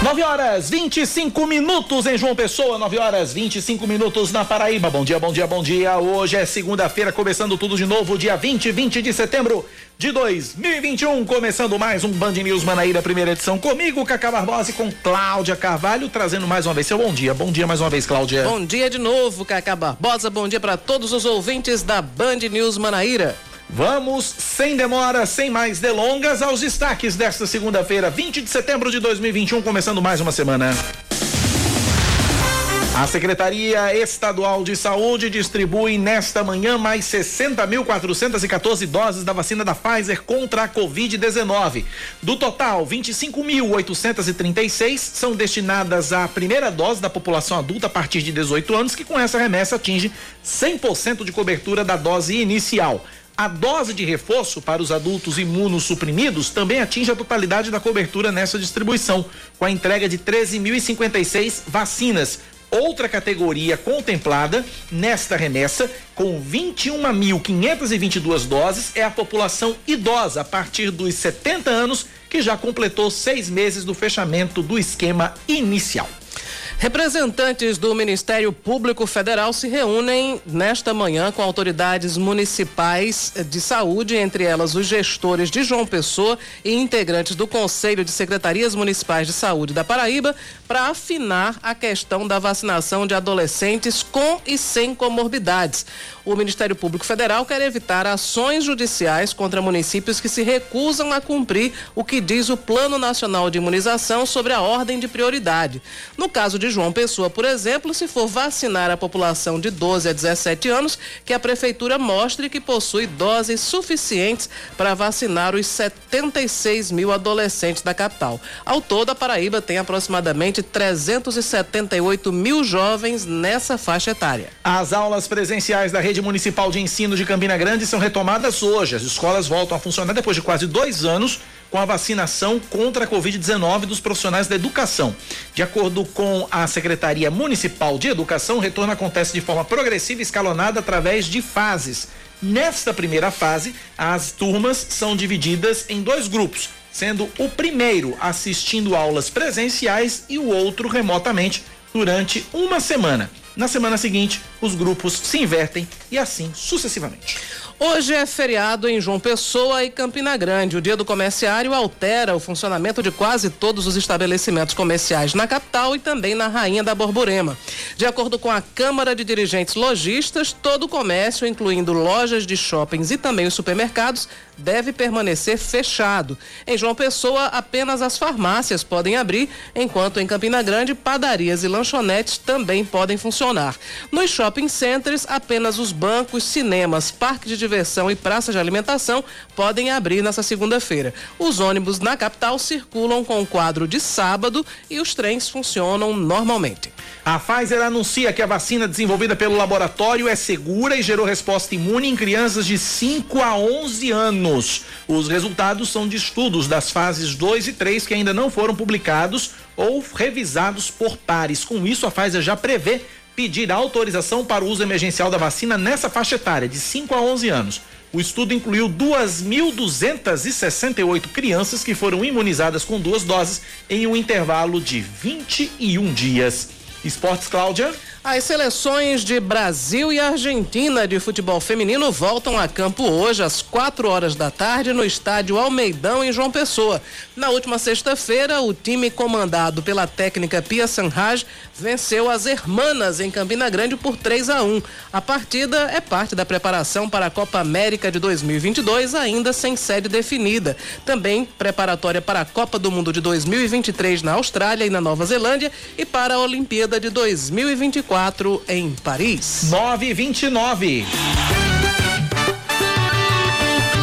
9 horas 25 minutos em João Pessoa, 9 horas 25 minutos na Paraíba. Bom dia, bom dia, bom dia. Hoje é segunda-feira, começando tudo de novo, dia 20, 20 de setembro de 2021. Começando mais um Band News Manaíra, primeira edição. Comigo, Cacá Barbosa e com Cláudia Carvalho, trazendo mais uma vez seu bom dia. Bom dia mais uma vez, Cláudia. Bom dia de novo, Cacá Barbosa. Bom dia para todos os ouvintes da Band News Manaíra. Vamos, sem demora, sem mais delongas, aos destaques desta segunda-feira, 20 de setembro de 2021, começando mais uma semana. A Secretaria Estadual de Saúde distribui nesta manhã mais 60.414 doses da vacina da Pfizer contra a Covid-19. Do total, 25.836 são destinadas à primeira dose da população adulta a partir de 18 anos, que com essa remessa atinge 100% de cobertura da dose inicial. A dose de reforço para os adultos imunossuprimidos também atinge a totalidade da cobertura nessa distribuição, com a entrega de 13.056 vacinas. Outra categoria contemplada nesta remessa, com 21.522 doses, é a população idosa a partir dos 70 anos, que já completou seis meses do fechamento do esquema inicial. Representantes do Ministério Público Federal se reúnem nesta manhã com autoridades municipais de saúde, entre elas os gestores de João Pessoa e integrantes do Conselho de Secretarias Municipais de Saúde da Paraíba, para afinar a questão da vacinação de adolescentes com e sem comorbidades. O Ministério Público Federal quer evitar ações judiciais contra municípios que se recusam a cumprir o que diz o Plano Nacional de Imunização sobre a ordem de prioridade. No caso de João Pessoa, por exemplo, se for vacinar a população de 12 a 17 anos, que a prefeitura mostre que possui doses suficientes para vacinar os 76 mil adolescentes da capital. Ao todo, a Paraíba tem aproximadamente 378 mil jovens nessa faixa etária. As aulas presenciais da rede municipal de ensino de Campina Grande são retomadas hoje. As escolas voltam a funcionar depois de quase dois anos com a vacinação contra a Covid-19 dos profissionais da educação. De acordo com a Secretaria Municipal de Educação, o retorno acontece de forma progressiva e escalonada através de fases. Nesta primeira fase, as turmas são divididas em dois grupos, sendo o primeiro assistindo aulas presenciais e o outro remotamente durante uma semana. Na semana seguinte, os grupos se invertem e assim sucessivamente. Hoje é feriado em João Pessoa e Campina Grande. O dia do comerciário altera o funcionamento de quase todos os estabelecimentos comerciais na capital e também na Rainha da Borborema. De acordo com a Câmara de Dirigentes Logistas, todo o comércio, incluindo lojas de shoppings e também os supermercados, deve permanecer fechado. Em João Pessoa, apenas as farmácias podem abrir, enquanto em Campina Grande, padarias e lanchonetes também podem funcionar. Nos shopping centers, apenas os bancos, cinemas, parques de diversão e praças de alimentação podem abrir nessa segunda-feira. Os ônibus na capital circulam com o quadro de sábado e os trens funcionam normalmente. A Pfizer anuncia que a vacina desenvolvida pelo laboratório é segura e gerou resposta imune em crianças de 5 a 11 anos. Os resultados são de estudos das fases 2 e 3 que ainda não foram publicados ou revisados por pares. Com isso, a Pfizer já prevê pedir autorização para o uso emergencial da vacina nessa faixa etária, de 5 a 11 anos. O estudo incluiu 2.268 crianças que foram imunizadas com duas doses em um intervalo de 21 dias. Esportes, Cláudia? As seleções de Brasil e Argentina de futebol feminino voltam a campo hoje às 4 horas da tarde no estádio Almeidão em João Pessoa. Na última sexta-feira, o time comandado pela técnica Pia Sanraj venceu as Hermanas em Campina Grande por 3 a 1. A partida é parte da preparação para a Copa América de 2022, ainda sem sede definida. Também preparatória para a Copa do Mundo de 2023 na Austrália e na Nova Zelândia e para a Olimpíada de 2024 24 em Paris. 929.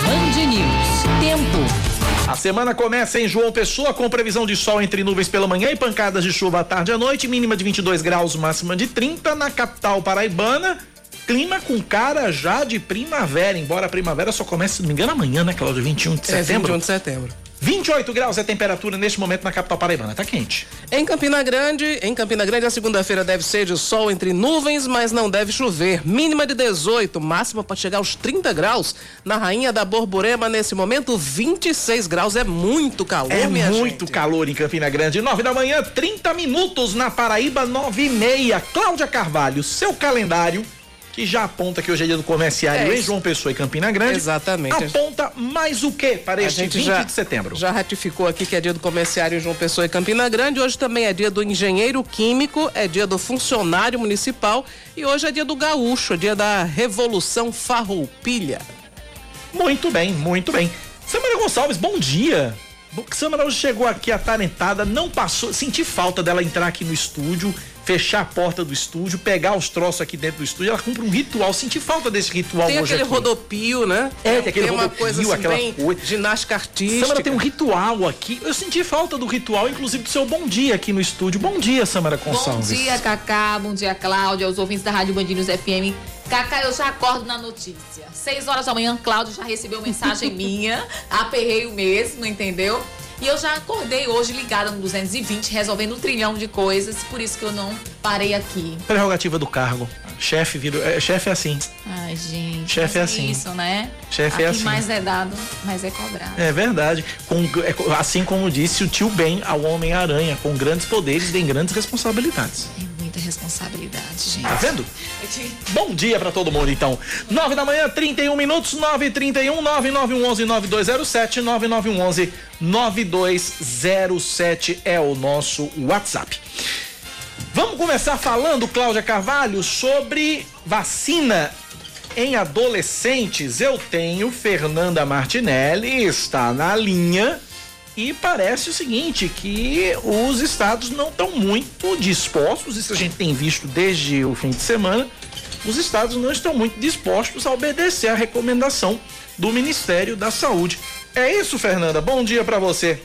Band News. Tempo. A semana começa em João Pessoa com previsão de sol entre nuvens pela manhã e pancadas de chuva à tarde e à noite, mínima de 22 graus, máxima de 30 na capital paraibana. Clima com cara já de primavera, embora a primavera só comece, se não me engano, amanhã, né, Cláudio? 21 de setembro. É, 21 de setembro. 28 graus é a temperatura neste momento na capital paraibana. Tá quente. Em Campina Grande, em Campina Grande, a segunda-feira deve ser de sol entre nuvens, mas não deve chover. Mínima de 18, máxima para chegar aos 30 graus. Na Rainha da Borborema, nesse momento, 26 graus. É muito calor, é minha muito gente. calor em Campina Grande. 9 da manhã, 30 minutos na Paraíba, 9 e meia. Cláudia Carvalho, seu calendário que já aponta que hoje é dia do comerciário é em João Pessoa e Campina Grande. Exatamente. Aponta mais o que para este 20 já, de setembro? Já ratificou aqui que é dia do comerciário em João Pessoa e Campina Grande. Hoje também é dia do engenheiro químico, é dia do funcionário municipal e hoje é dia do gaúcho, é dia da Revolução Farroupilha. Muito bem, muito bem. Samara Gonçalves, bom dia. Samara hoje chegou aqui atarentada, não passou, senti falta dela entrar aqui no estúdio fechar a porta do estúdio, pegar os troços aqui dentro do estúdio, ela cumpre um ritual. Senti falta desse ritual tem hoje aquele aqui. rodopio, né? É, tem aquele tem rodopio, uma coisa assim, aquela bem coisa. ginástica artística. Samara tem um ritual aqui. Eu senti falta do ritual, inclusive do seu bom dia aqui no estúdio. Bom dia, Samara Gonçalves. Bom dia, Cacá. Bom dia, Cláudia. Os ouvintes da Rádio Bandinos FM. Cacá, eu já acordo na notícia. Seis horas da manhã, Cláudio já recebeu mensagem minha. Aperreio mesmo, entendeu? E eu já acordei hoje ligada no 220, resolvendo um trilhão de coisas, por isso que eu não parei aqui. Prerrogativa do cargo. Chefe vira. É, chefe é assim. Ai, gente. Chefe é assim. Isso, né? Chefe é assim. mais é dado, mais é cobrado. É verdade. Com, é, assim como disse o tio Ben ao Homem-Aranha, com grandes poderes vem grandes responsabilidades. É muita responsabilidade, gente. Tá vendo? Bom dia para todo mundo, então. 9 da manhã, 31 minutos, 9 e 31 9911 9207 9911 9207 é o nosso WhatsApp. Vamos começar falando, Cláudia Carvalho, sobre vacina em adolescentes. Eu tenho Fernanda Martinelli, está na linha e parece o seguinte, que os estados não estão muito dispostos, isso a gente tem visto desde o fim de semana, os estados não estão muito dispostos a obedecer a recomendação do Ministério da Saúde. É isso, Fernanda. Bom dia para você.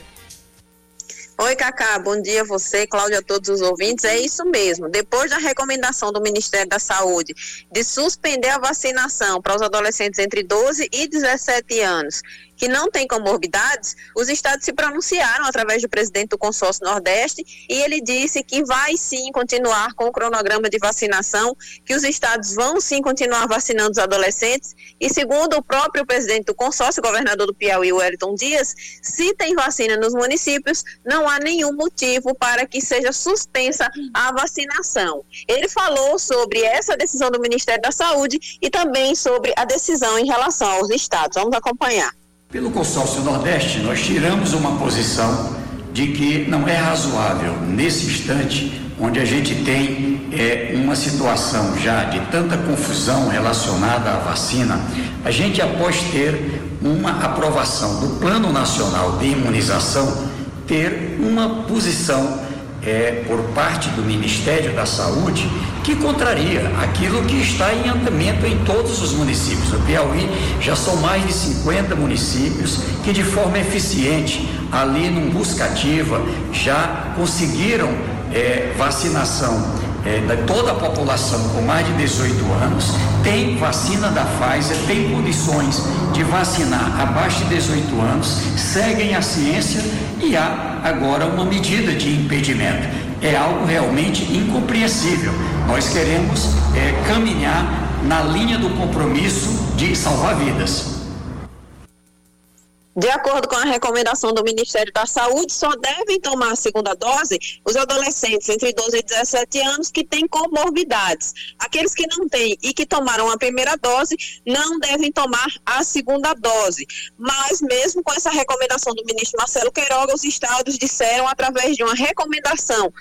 Oi, Cacá, bom dia a você, Cláudia, a todos os ouvintes. É isso mesmo. Depois da recomendação do Ministério da Saúde de suspender a vacinação para os adolescentes entre 12 e 17 anos que não têm comorbidades, os estados se pronunciaram através do presidente do consórcio Nordeste e ele disse que vai sim continuar com o cronograma de vacinação, que os estados vão sim continuar vacinando os adolescentes e segundo o próprio presidente do consórcio, governador do Piauí, Wellington Dias, se tem vacina nos municípios, não há nenhum motivo para que seja suspensa a vacinação. Ele falou sobre essa decisão do Ministério da Saúde e também sobre a decisão em relação aos estados. Vamos acompanhar. Pelo consórcio Nordeste, nós tiramos uma posição de que não é razoável, nesse instante, onde a gente tem é, uma situação já de tanta confusão relacionada à vacina, a gente, após ter uma aprovação do Plano Nacional de Imunização, ter uma posição é, por parte do Ministério da Saúde que contraria aquilo que está em andamento em todos os municípios. No Piauí já são mais de 50 municípios que, de forma eficiente, ali num buscativa, já conseguiram é, vacinação é, de toda a população com mais de 18 anos, tem vacina da Pfizer, tem condições de vacinar abaixo de 18 anos, seguem a ciência e há agora uma medida de impedimento. É algo realmente incompreensível. Nós queremos é, caminhar na linha do compromisso de salvar vidas. De acordo com a recomendação do Ministério da Saúde, só devem tomar a segunda dose os adolescentes entre 12 e 17 anos que têm comorbidades. Aqueles que não têm e que tomaram a primeira dose não devem tomar a segunda dose. Mas, mesmo com essa recomendação do ministro Marcelo Queiroga, os estados disseram, através de uma recomendação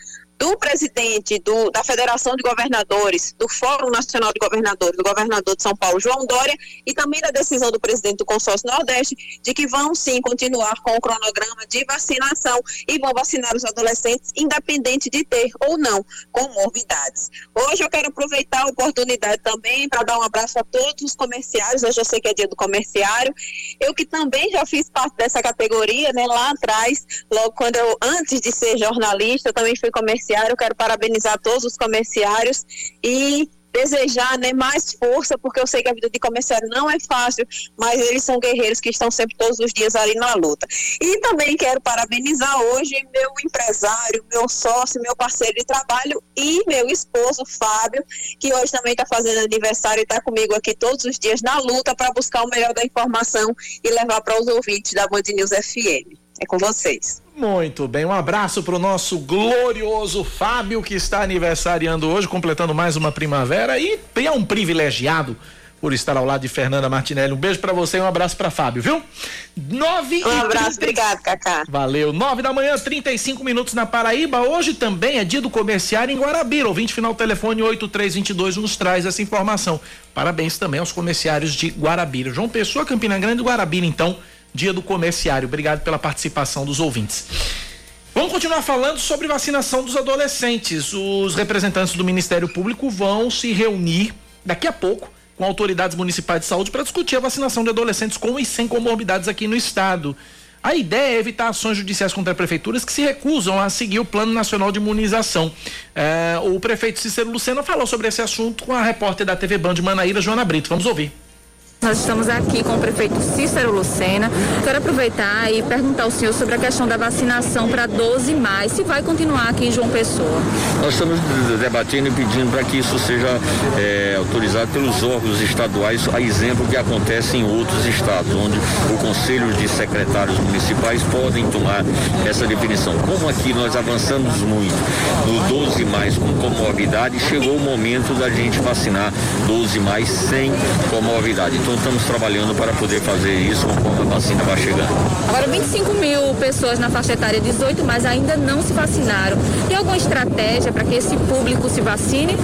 do presidente do, da Federação de Governadores, do Fórum Nacional de Governadores, do governador de São Paulo, João Dória, e também da decisão do presidente do Consórcio Nordeste, de que vão sim continuar com o cronograma de vacinação e vão vacinar os adolescentes, independente de ter ou não comorbidades. Hoje eu quero aproveitar a oportunidade também para dar um abraço a todos os comerciários, hoje eu sei que é dia do comerciário, eu que também já fiz parte dessa categoria, né, lá atrás, logo quando eu, antes de ser jornalista, eu também fui comerciário comerciário. Quero parabenizar todos os comerciários e desejar né, mais força, porque eu sei que a vida de comerciário não é fácil, mas eles são guerreiros que estão sempre todos os dias ali na luta. E também quero parabenizar hoje meu empresário, meu sócio, meu parceiro de trabalho e meu esposo, Fábio, que hoje também está fazendo aniversário e está comigo aqui todos os dias na luta para buscar o melhor da informação e levar para os ouvintes da Band News FM. É com vocês. Muito bem, um abraço para o nosso glorioso Fábio, que está aniversariando hoje, completando mais uma primavera e é um privilegiado por estar ao lado de Fernanda Martinelli. Um beijo para você e um abraço para Fábio, viu? Nove um abraço, 30... obrigado, Cacá. Valeu. Nove da manhã, 35 minutos na Paraíba. Hoje também é dia do comerciário em Guarabira. Ouvinte final telefone 8322 nos traz essa informação. Parabéns também aos comerciários de Guarabira. João Pessoa, Campina Grande Guarabira, então dia do comerciário. Obrigado pela participação dos ouvintes. Vamos continuar falando sobre vacinação dos adolescentes. Os representantes do Ministério Público vão se reunir daqui a pouco com autoridades municipais de saúde para discutir a vacinação de adolescentes com e sem comorbidades aqui no estado. A ideia é evitar ações judiciais contra prefeituras que se recusam a seguir o Plano Nacional de Imunização. É, o prefeito Cícero Lucena falou sobre esse assunto com a repórter da TV Band Manaíra, Joana Brito. Vamos ouvir. Nós estamos aqui com o prefeito Cícero Lucena. Quero aproveitar e perguntar ao senhor sobre a questão da vacinação para 12 mais, se vai continuar aqui em João Pessoa. Nós estamos debatendo e pedindo para que isso seja é, autorizado pelos órgãos estaduais, a exemplo que acontece em outros estados, onde o Conselho de Secretários Municipais podem tomar essa definição. Como aqui nós avançamos muito no 12 mais com comorbidade, chegou o momento da gente vacinar 12 mais sem comorbidade. Então, então estamos trabalhando para poder fazer isso conforme a vacina vai chegando. Agora 25 mil pessoas na faixa etária 18, mas ainda não se vacinaram. Tem alguma estratégia para que esse público se vacine?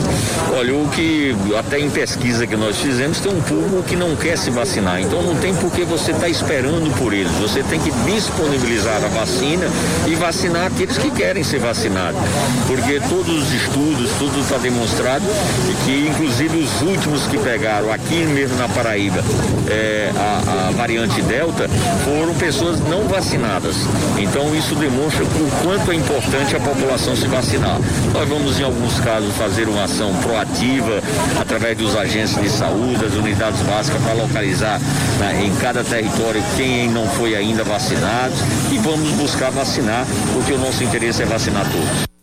Olha, o que até em pesquisa que nós fizemos tem um público que não quer se vacinar. Então não tem por que você estar tá esperando por eles. Você tem que disponibilizar a vacina e vacinar aqueles que querem ser vacinados. Porque todos os estudos, tudo está demonstrado que inclusive os últimos que pegaram aqui mesmo na Paraíba é, a, a, variante Delta foram pessoas não vacinadas. Então isso demonstra o quanto é importante a população se vacinar. Nós vamos, em alguns casos, fazer uma ação proativa através dos agentes de saúde, das unidades básicas, para localizar né, em cada território quem não foi ainda vacinado e vamos buscar vacinar, porque o nosso interesse é vacinar todos.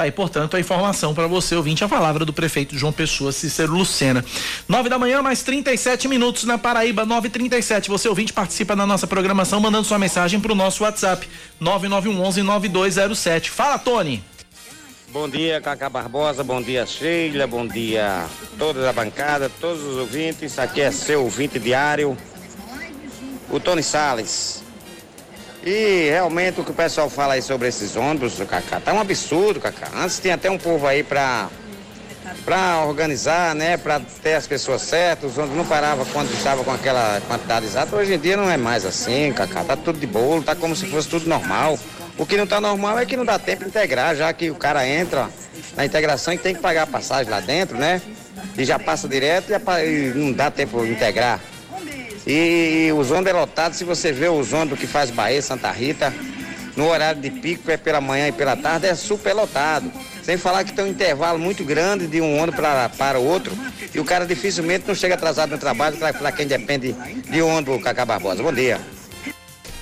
Tá aí, portanto, a informação para você, ouvinte, a palavra do prefeito João Pessoa, Cícero Lucena. Nove da manhã, mais 37 minutos na Paraíba, 9:37. Você, ouvinte, participa da nossa programação mandando sua mensagem para o nosso WhatsApp, 9911-9207. Fala, Tony. Bom dia, Cacá Barbosa, bom dia, Sheila, bom dia toda a bancada, todos os ouvintes. Aqui é seu ouvinte diário, o Tony Sales. E realmente o que o pessoal fala aí sobre esses ônibus, Cacá, tá um absurdo, Cacá. Antes tinha até um povo aí pra, pra organizar, né? Pra ter as pessoas certas, os ônibus não paravam quando estava com aquela quantidade exata. Hoje em dia não é mais assim, Cacá. Tá tudo de bolo, tá como se fosse tudo normal. O que não tá normal é que não dá tempo de integrar, já que o cara entra na integração e tem que pagar a passagem lá dentro, né? E já passa direto e não dá tempo de integrar. E os ônibus é lotado, se você vê os ônibus que faz Bahia, Santa Rita, no horário de pico, é pela manhã e pela tarde, é super lotado. Sem falar que tem um intervalo muito grande de um ônibus para, para o outro. E o cara dificilmente não chega atrasado no trabalho, para quem depende de ônibus, Cacá Barbosa. Bom dia.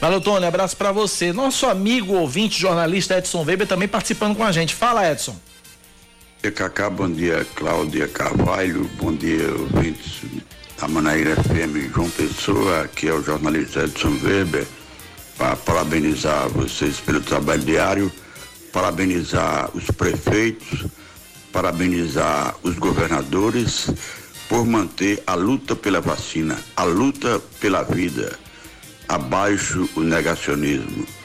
Valeu, Tony. Abraço para você. Nosso amigo ouvinte, jornalista Edson Weber, também participando com a gente. Fala, Edson. Bom dia, Cacá. Bom dia, Cláudia Carvalho. Bom dia, ouvintes da Manaíra FM João Pessoa, aqui é o jornalista Edson Weber, para parabenizar vocês pelo trabalho diário, parabenizar os prefeitos, parabenizar os governadores por manter a luta pela vacina, a luta pela vida, abaixo o negacionismo.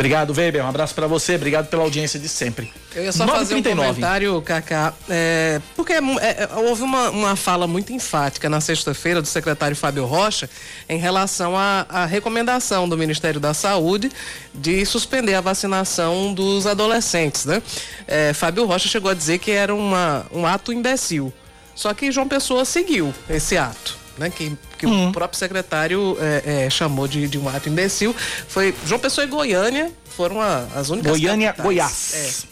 Obrigado, Weber. Um abraço para você. Obrigado pela audiência de sempre. Eu ia só 9, fazer 39. um comentário, Cacá, é, porque é, é, houve uma, uma fala muito enfática na sexta-feira do secretário Fábio Rocha em relação à recomendação do Ministério da Saúde de suspender a vacinação dos adolescentes, né? É, Fábio Rocha chegou a dizer que era uma, um ato imbecil. Só que João Pessoa seguiu esse ato né? Que, que hum. o próprio secretário é, é, chamou de, de um ato imbecil. Foi João Pessoa e Goiânia foram a, as únicas. Goiânia, capitais. Goiás.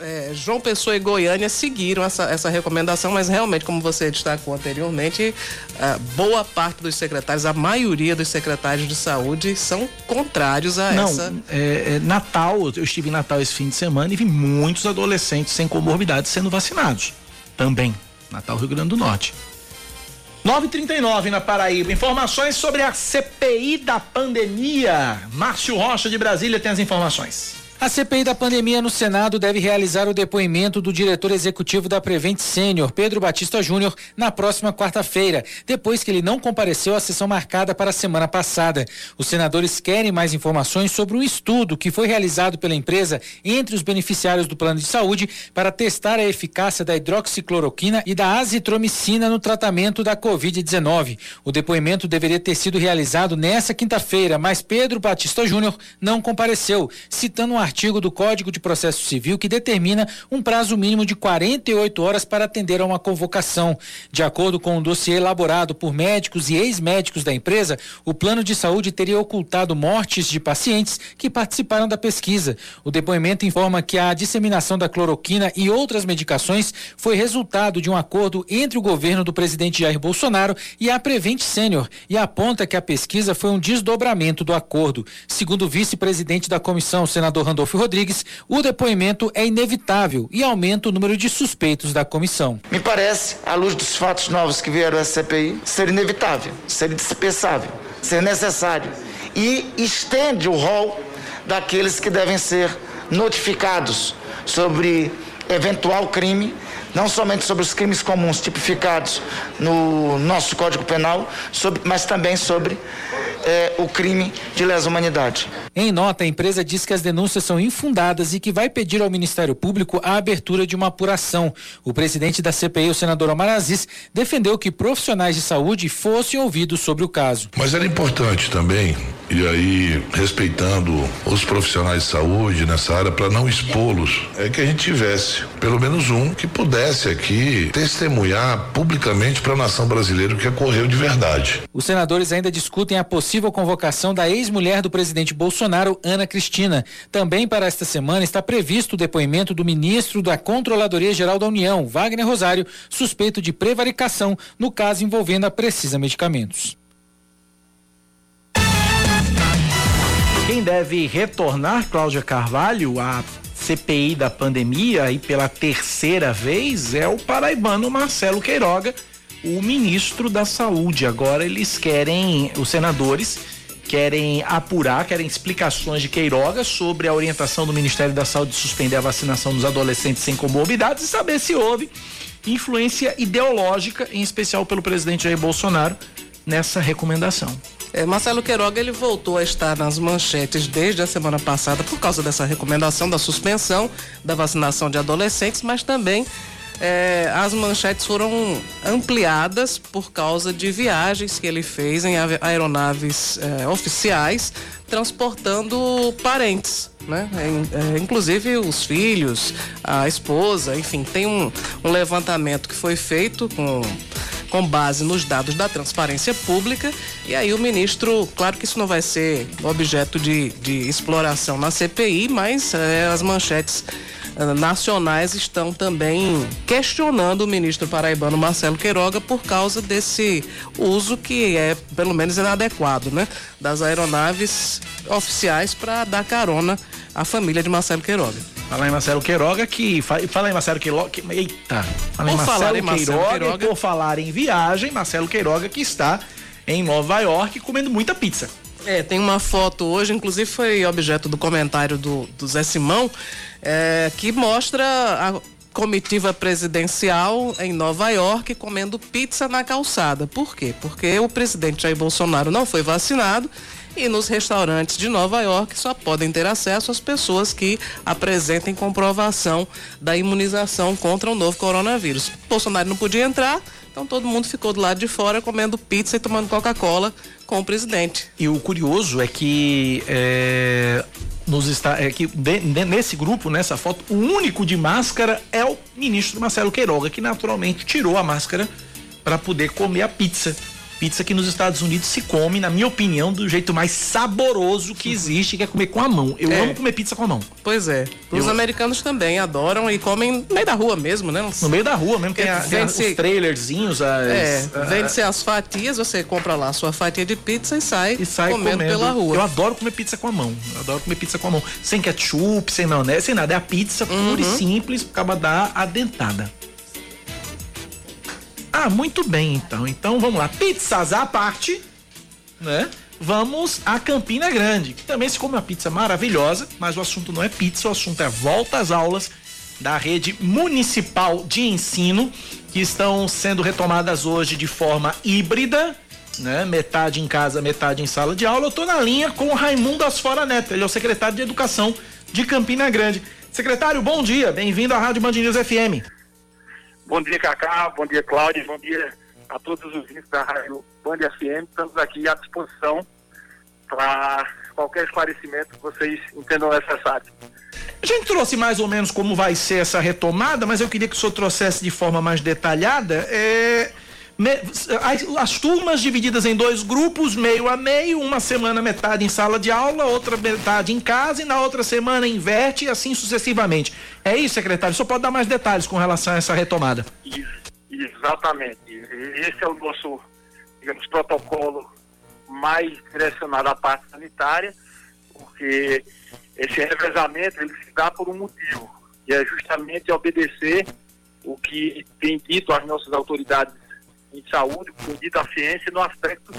É. é, João Pessoa e Goiânia seguiram essa, essa recomendação, mas realmente, como você destacou anteriormente, boa parte dos secretários, a maioria dos secretários de saúde são contrários a Não, essa. É, é, Natal, eu estive em Natal esse fim de semana e vi muitos adolescentes sem comorbidades sendo vacinados. Também. Natal, Rio Grande do Norte. 939 na Paraíba. Informações sobre a CPI da pandemia. Márcio Rocha de Brasília tem as informações. A CPI da pandemia no Senado deve realizar o depoimento do diretor executivo da Prevent Sênior, Pedro Batista Júnior, na próxima quarta-feira, depois que ele não compareceu à sessão marcada para a semana passada. Os senadores querem mais informações sobre um estudo que foi realizado pela empresa entre os beneficiários do plano de saúde para testar a eficácia da hidroxicloroquina e da azitromicina no tratamento da Covid-19. O depoimento deveria ter sido realizado nessa quinta-feira, mas Pedro Batista Júnior não compareceu, citando um artigo do Código de Processo Civil que determina um prazo mínimo de 48 horas para atender a uma convocação. De acordo com um dossiê elaborado por médicos e ex-médicos da empresa, o plano de saúde teria ocultado mortes de pacientes que participaram da pesquisa. O depoimento informa que a disseminação da cloroquina e outras medicações foi resultado de um acordo entre o governo do presidente Jair Bolsonaro e a Prevent Sênior e aponta que a pesquisa foi um desdobramento do acordo. Segundo o vice-presidente da comissão, senador Randolfo Rodrigues, o depoimento é inevitável e aumenta o número de suspeitos da comissão. Me parece, à luz dos fatos novos que vieram à CPI, ser inevitável, ser indispensável, ser necessário e estende o rol daqueles que devem ser notificados sobre eventual crime, não somente sobre os crimes comuns tipificados no nosso Código Penal, sobre, mas também sobre é, o crime de lesa humanidade. Em nota, a empresa diz que as denúncias são infundadas e que vai pedir ao Ministério Público a abertura de uma apuração. O presidente da CPI, o senador Omar Aziz, defendeu que profissionais de saúde fossem ouvidos sobre o caso. Mas era importante também, e aí respeitando os profissionais de saúde nessa área para não expô-los, é que a gente tivesse pelo menos um que pudesse aqui testemunhar publicamente para a nação brasileira o que ocorreu de verdade. Os senadores ainda discutem a possível convocação da ex-mulher do presidente Bolsonaro, Ana Cristina. Também para esta semana está previsto o depoimento do ministro da Controladoria Geral da União, Wagner Rosário, suspeito de prevaricação no caso envolvendo a Precisa Medicamentos. Quem deve retornar, Cláudia Carvalho, à CPI da pandemia e pela terceira vez é o paraibano Marcelo Queiroga o ministro da Saúde. Agora eles querem, os senadores querem apurar, querem explicações de Queiroga sobre a orientação do Ministério da Saúde de suspender a vacinação dos adolescentes sem comorbidades e saber se houve influência ideológica, em especial pelo presidente Jair Bolsonaro, nessa recomendação. É, Marcelo Queiroga ele voltou a estar nas manchetes desde a semana passada por causa dessa recomendação da suspensão da vacinação de adolescentes, mas também é, as manchetes foram ampliadas por causa de viagens que ele fez em aeronaves é, oficiais transportando parentes, né? É, é, inclusive os filhos, a esposa, enfim, tem um, um levantamento que foi feito com com base nos dados da transparência pública. E aí o ministro, claro que isso não vai ser objeto de, de exploração na CPI, mas é, as manchetes nacionais estão também questionando o ministro paraibano Marcelo Queiroga por causa desse uso que é pelo menos inadequado, né, das aeronaves oficiais para dar carona à família de Marcelo Queiroga. Falar em Marcelo Queiroga que fala em Marcelo Queiroga, que, eita, fala em Marcelo, falar em Marcelo Queiroga, Queiroga, por falar em viagem, Marcelo Queiroga que está em Nova York comendo muita pizza. É, tem uma foto hoje, inclusive foi objeto do comentário do, do Zé Simão, é, que mostra a comitiva presidencial em Nova York comendo pizza na calçada. Por quê? Porque o presidente Jair Bolsonaro não foi vacinado e nos restaurantes de Nova York só podem ter acesso as pessoas que apresentem comprovação da imunização contra o novo coronavírus. Bolsonaro não podia entrar, então todo mundo ficou do lado de fora comendo pizza e tomando Coca-Cola com o presidente. E o curioso é que é, nos está, é que de, de, nesse grupo, nessa foto, o único de máscara é o ministro Marcelo Queiroga, que naturalmente tirou a máscara para poder comer a pizza Pizza que nos Estados Unidos se come, na minha opinião, do jeito mais saboroso que existe, que é comer com a mão. Eu É. amo comer pizza com a mão. Pois é. Os Eu- americanos também adoram e comem no meio da rua mesmo, né? No meio da rua mesmo, tem, a, tem os trailerzinhos, as, É, vende-se as fatias, você compra lá a sua fatia de pizza e sai, e sai comendo, comendo, pela rua. Eu adoro comer pizza com a mão. Eu adoro comer pizza com a mão. Sem ketchup, sem maionese, sem nada. É a pizza pura e Uhum. simples, acaba dar a dentada. Ah, muito bem então. Então vamos lá. Pizzas à parte, né? Vamos a Campina Grande, que também se come uma pizza maravilhosa, mas o assunto não é pizza, o assunto é volta às aulas da rede municipal de ensino, que estão sendo retomadas hoje de forma híbrida, né? Metade em casa, metade em sala de aula. Eu tô na linha com o Raimundo Asfora Neto, ele é o secretário de Educação de Campina Grande. Secretário, bom dia, bem-vindo à Rádio Band News FM. Bom dia, Cacá. Bom dia, Cláudio. Bom dia a todos os ouvintes da Rádio Band FM. Estamos aqui à disposição para qualquer esclarecimento que vocês entendam necessário. A gente trouxe mais ou menos como vai ser essa retomada, mas eu queria que o senhor trouxesse de forma mais detalhada. é, as, as turmas divididas em dois grupos, meio a meio, uma semana metade em sala de aula, outra metade em casa e na outra semana inverte e assim sucessivamente. É isso, secretário? Senhor pode dar mais detalhes com relação a essa retomada? Exatamente. Esse é o nosso, digamos, protocolo mais direcionado à parte sanitária, porque esse revezamento ele se dá por um motivo, e é justamente obedecer o que tem dito as nossas autoridades em saúde, o dito a ciência no aspecto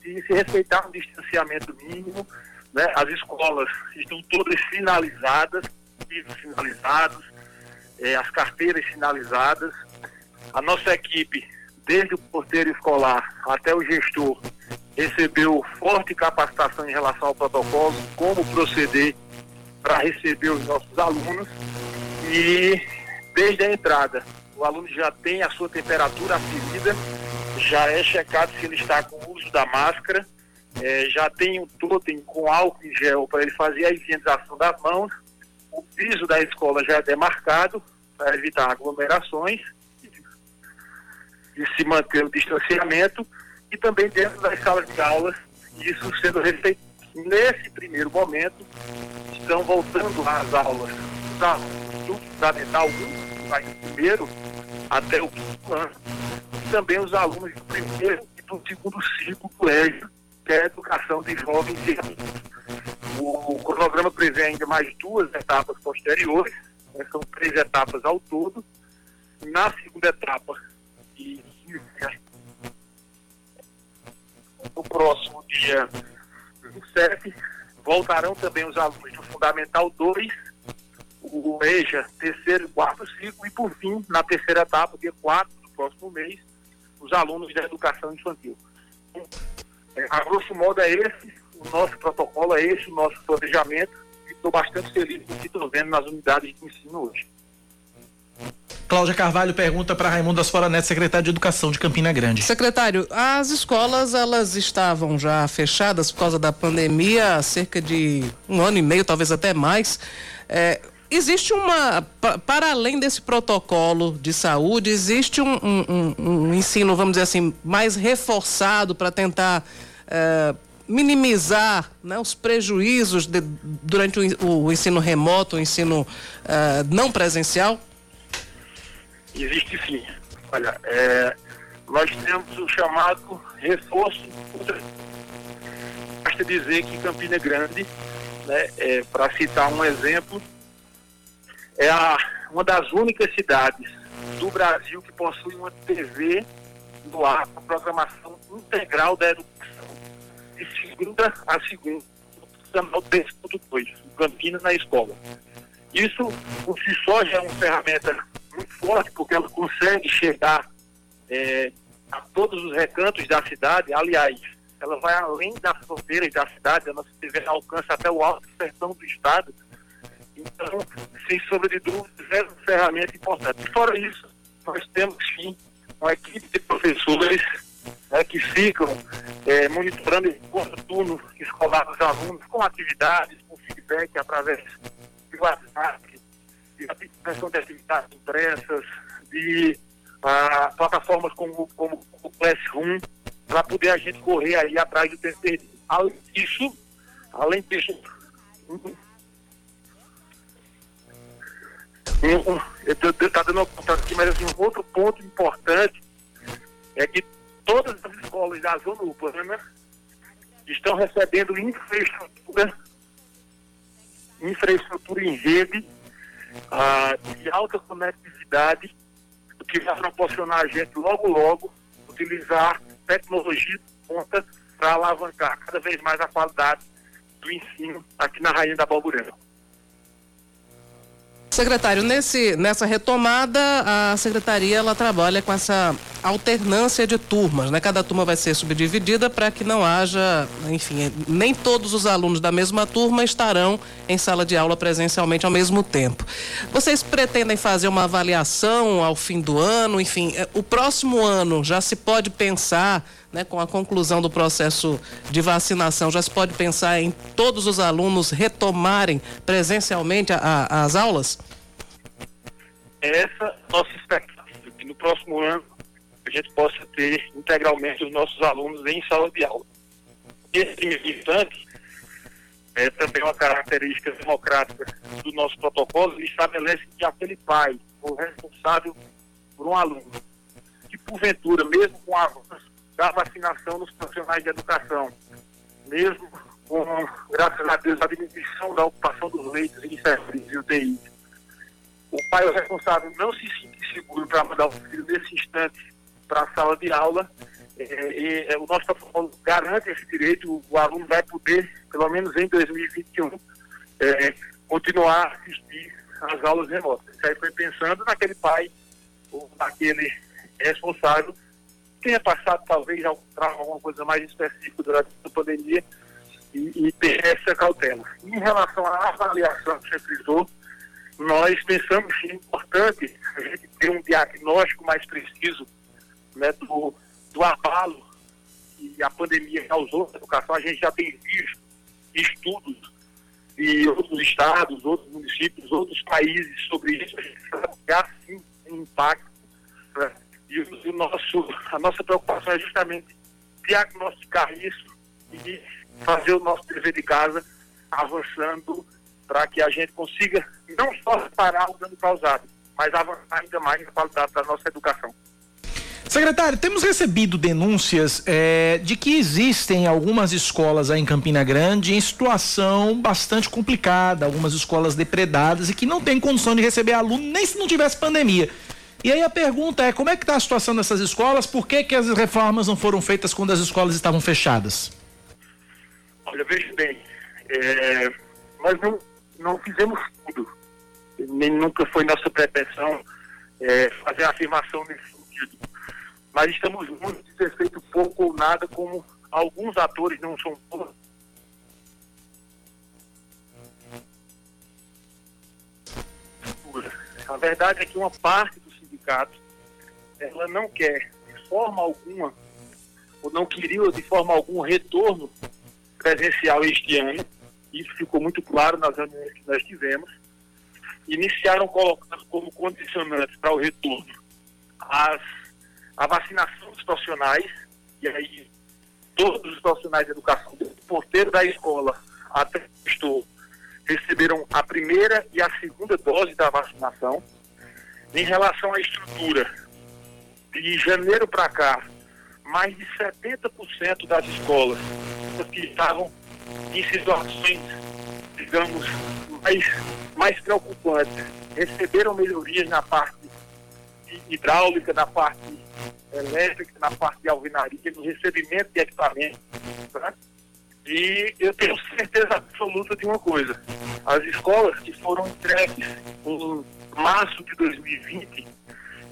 de se respeitar um distanciamento mínimo, né? As escolas estão todas finalizadas, livros finalizados, eh, as carteiras finalizadas, a nossa equipe, desde o porteiro escolar até o gestor, recebeu forte capacitação em relação ao protocolo, como proceder para receber os nossos alunos e desde a entrada o aluno já tem a sua temperatura aferida, já é checado se ele está com o uso da máscara, eh, já tem um totem com álcool em gel para ele fazer a higienização das mãos, o piso da escola já é demarcado para evitar aglomerações e se manter o distanciamento e também dentro das salas de aulas, isso sendo respeitado. Nesse primeiro momento, estão voltando às aulas alunos do Fundamental 1, que vai primeiro até o quinto ano, e também os alunos do primeiro e do segundo ciclo do colégio, que é a educação de jovens e adultos. O cronograma prevê ainda mais duas etapas posteriores, né, são três etapas ao todo. Na segunda etapa, e no próximo dia 27, voltarão também os alunos do Fundamental 2, o EJA, terceiro e quarto ciclo, e por fim, na terceira etapa, dia 4 do próximo mês, os alunos da educação infantil. É, a grosso modo é esse, o nosso protocolo é esse, o nosso planejamento, e estou bastante feliz com o que estou vendo nas unidades de ensino hoje. Cláudia Carvalho pergunta para Raimundo Asfora Neto, secretário de Educação de Campina Grande. Secretário, as escolas elas estavam já fechadas por causa da pandemia há cerca de um ano e meio, talvez até mais. É, existe uma, pa- para além desse protocolo de saúde, existe um, um- um- ensino, vamos dizer assim, mais reforçado para tentar é, minimizar né, os prejuízos de- durante o, o ensino remoto, o ensino é, não presencial? Existe sim. Olha, é, nós temos o chamado reforço. Basta dizer que Campina Grande, né, é, para citar um exemplo, é a, uma das únicas cidades do Brasil que possui uma TV no ar com programação integral da educação, de segunda a segunda, no canal 10.2, Campinas na escola. Isso, por si só, já é uma ferramenta muito forte, porque ela consegue chegar é, a todos os recantos da cidade. Aliás, ela vai além das fronteiras da cidade, a nossa TV alcança até o alto sertão do estado. Então, sem sombra de dúvidas, é uma ferramenta importante. Fora isso, nós temos sim uma equipe de professores né, que ficam é, monitorando o turno escolar dos alunos com atividades, com feedback através de WhatsApp, de aplicação de atividades impressas, de ah, plataformas como, como o Classroom, para poder a gente correr aí atrás do tempo perdido. Além disso, além disso, eu estou dando uma aqui, mas assim, um outro ponto importante é que todas as escolas da zona urbana estão recebendo infraestrutura, infraestrutura em rede ah, de alta conectividade, que vai proporcionar a gente logo, logo utilizar tecnologia de ponta para alavancar cada vez mais a qualidade do ensino aqui na Rainha da Balburena. Secretário, nesse, nessa retomada, a secretaria ela trabalha com essa alternância de turmas, né? Cada turma vai ser subdividida para que não haja, enfim, nem todos os alunos da mesma turma estarão em sala de aula presencialmente ao mesmo tempo. Vocês pretendem fazer uma avaliação ao fim do ano? Enfim, é, o próximo ano já se pode pensar né, com a conclusão do processo de vacinação, já se pode pensar em todos os alunos retomarem presencialmente a, a, as aulas? Essa nossa expectativa, que no próximo ano a gente possa ter integralmente os nossos alunos em sala de aula. Esse instante é também uma característica democrática do nosso protocolo, ele estabelece que aquele pai, o responsável por um aluno, que porventura, mesmo com avanço da vacinação dos profissionais de educação, mesmo com, graças a Deus, a diminuição da ocupação dos leitos em serviços e UTI. O pai, o responsável, não se sente seguro para mandar o filho nesse instante para a sala de aula. É, e, é, o nosso protocolo garante esse direito, o, aluno vai poder, pelo menos em 2021, é, continuar a assistir às aulas remotas. Isso aí foi pensando naquele pai, ou naquele responsável tenha passado talvez alguma coisa mais específica durante a pandemia e, e ter essa cautela. Em relação à avaliação que você frisou, nós pensamos que é importante a gente ter um diagnóstico mais preciso né, do, do abalo que a pandemia causou na educação. A gente já tem visto estudos de outros estados, outros municípios, outros países sobre isso. A gente sabe que há sim um impacto né, e o, nosso, a nossa preocupação é justamente diagnosticar isso e fazer o nosso dever de casa avançando para que a gente consiga não só reparar o dano causado, mas avançar ainda mais na qualidade da nossa educação. Secretário, temos recebido denúncias é, de que existem algumas escolas aí em Campina Grande em situação bastante complicada, algumas escolas depredadas e que não têm condição de receber aluno nem se não tivesse pandemia. E aí a pergunta é, como é que está a situação dessas escolas? Por que, que as reformas não foram feitas quando as escolas estavam fechadas? Olha, veja bem, é, nós não, não fizemos tudo. Nem nunca foi nossa pretensão é, fazer afirmação nesse sentido. Mas estamos muito de pouco ou nada, como alguns atores não são todos. A verdade é que uma parte sindicato, ela não quer de forma alguma, ou não queria de forma alguma retorno presencial este ano, isso ficou muito claro nas reuniões que nós tivemos, iniciaram colocando como condicionantes para o retorno as, a vacinação dos profissionais, e aí todos os profissionais de educação, do porteiro da escola até o gestor, receberam a primeira e a segunda dose da vacinação, em relação à estrutura, de janeiro para cá, mais de 70% das escolas que estavam em situações, digamos, mais, mais preocupantes, receberam melhorias na parte hidráulica, na parte elétrica, na parte de alvenaria, no recebimento de equipamentos. Tá? E eu tenho certeza absoluta de uma coisa: as escolas que foram entregues março de 2020,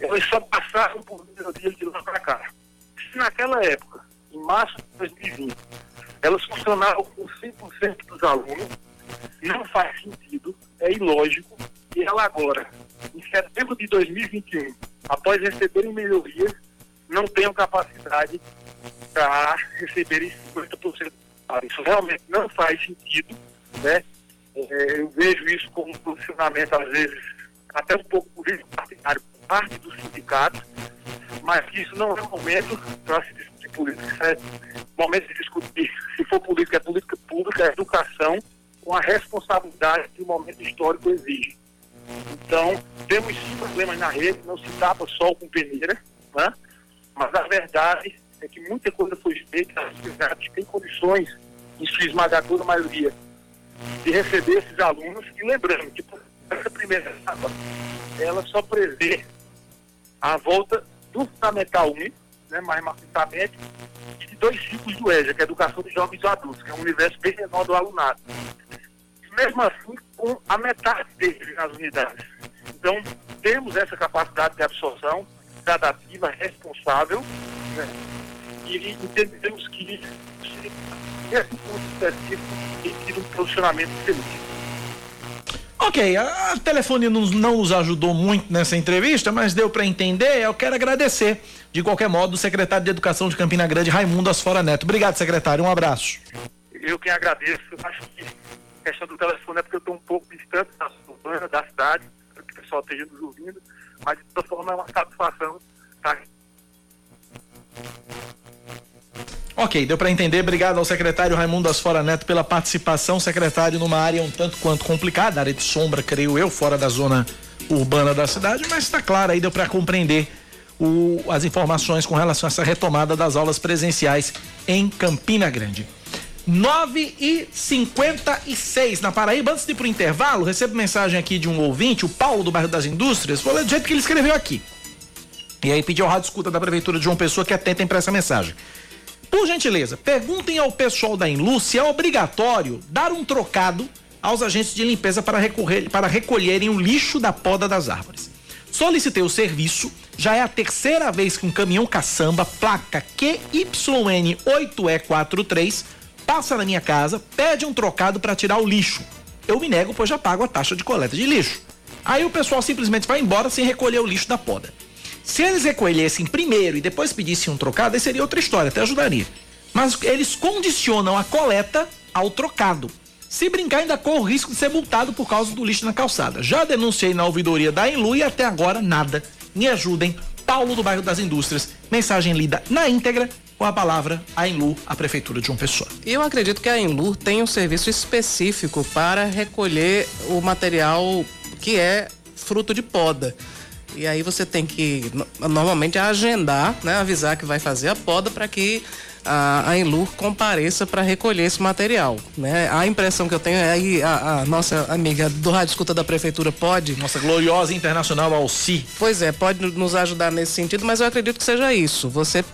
elas só passaram por melhoria de lá para cá. Se naquela época, em março de 2020, elas funcionavam com 100% dos alunos, não faz sentido, é ilógico, e ela agora, em setembro de 2021, após receberem melhorias, não tenham capacidade para receberem 50%. Isso realmente não faz sentido, né? É, eu vejo isso como um posicionamento, às vezes, até um pouco político partidário por parte do sindicato, mas isso não é o momento para se discutir política, certo? Momento de discutir, se for política, é política pública, é educação, com a responsabilidade que o momento histórico exige. Então, temos sim problemas na rede, não se tapa sol com peneira, né? mas a verdade é que muita coisa foi feita, as cidades têm condições, em sua esmagadora maioria, de receber esses alunos, e lembrando que essa primeira etapa, ela só prevê a volta do Fundamental 1, né, mais maciçamente, e de dois ciclos do EJA, que é Educação de Jovens e Adultos, que é um universo bem menor do alunado. Mesmo assim, com a metade deles nas unidades. Então, temos essa capacidade de absorção gradativa, responsável, né, e entendemos que esse ponto específico tem tido um posicionamento feliz. Ok, a, telefone não, nos ajudou muito nessa entrevista, mas deu para entender. Eu quero agradecer, de qualquer modo, o secretário de Educação de Campina Grande, Raimundo Asfora Neto. Obrigado, secretário. Um abraço. Eu que agradeço. Acho que a questão do telefone é porque eu estou um pouco distante da urbana, da cidade, para que o pessoal esteja nos ouvindo, mas de toda forma é uma satisfação estar Ok, deu para entender. Obrigado ao secretário Raimundo Asfora Neto pela participação. Secretário numa área um tanto quanto complicada, área de sombra, creio eu, fora da zona urbana da cidade, mas está claro aí, deu para compreender o, as informações com relação a essa retomada das aulas presenciais em Campina Grande. 9 e 56 na Paraíba. Antes de ir pro intervalo, recebo mensagem aqui de um ouvinte, o Paulo do bairro das Indústrias. Ler do jeito que ele escreveu aqui. E aí pediu ao rádio escuta da Prefeitura de João Pessoa que atentem para essa mensagem. Por gentileza, perguntem ao pessoal da Inlu se é obrigatório dar um trocado aos agentes de limpeza para, recorrer, para recolherem o lixo da poda das árvores. Solicitei o serviço, já é a terceira vez que um caminhão caçamba, placa QYN8E43, passa na minha casa, pede um trocado para tirar o lixo. Eu me nego, pois já pago a taxa de coleta de lixo. Aí o pessoal simplesmente vai embora sem recolher o lixo da poda. Se eles recolhessem primeiro e depois pedissem um trocado, aí seria outra história, até ajudaria. Mas eles condicionam a coleta ao trocado. Se brincar, ainda corre o risco de ser multado por causa do lixo na calçada. Já denunciei na ouvidoria da Enlu e até agora nada. Me ajudem. Paulo do bairro das Indústrias. Mensagem lida na íntegra com a palavra a Enlu, a prefeitura de João Pessoa. Eu acredito que a Enlu tem um serviço específico para recolher o material que é fruto de poda. E aí você tem que normalmente agendar, né, avisar que vai fazer a poda para que a, a Enlur compareça para recolher esse material. Né? A impressão que eu tenho é aí a, a, nossa amiga do Rádio Escuta da Prefeitura pode. Nossa gloriosa internacional Alci. Pois é, pode nos ajudar nesse sentido, mas eu acredito que seja isso. Você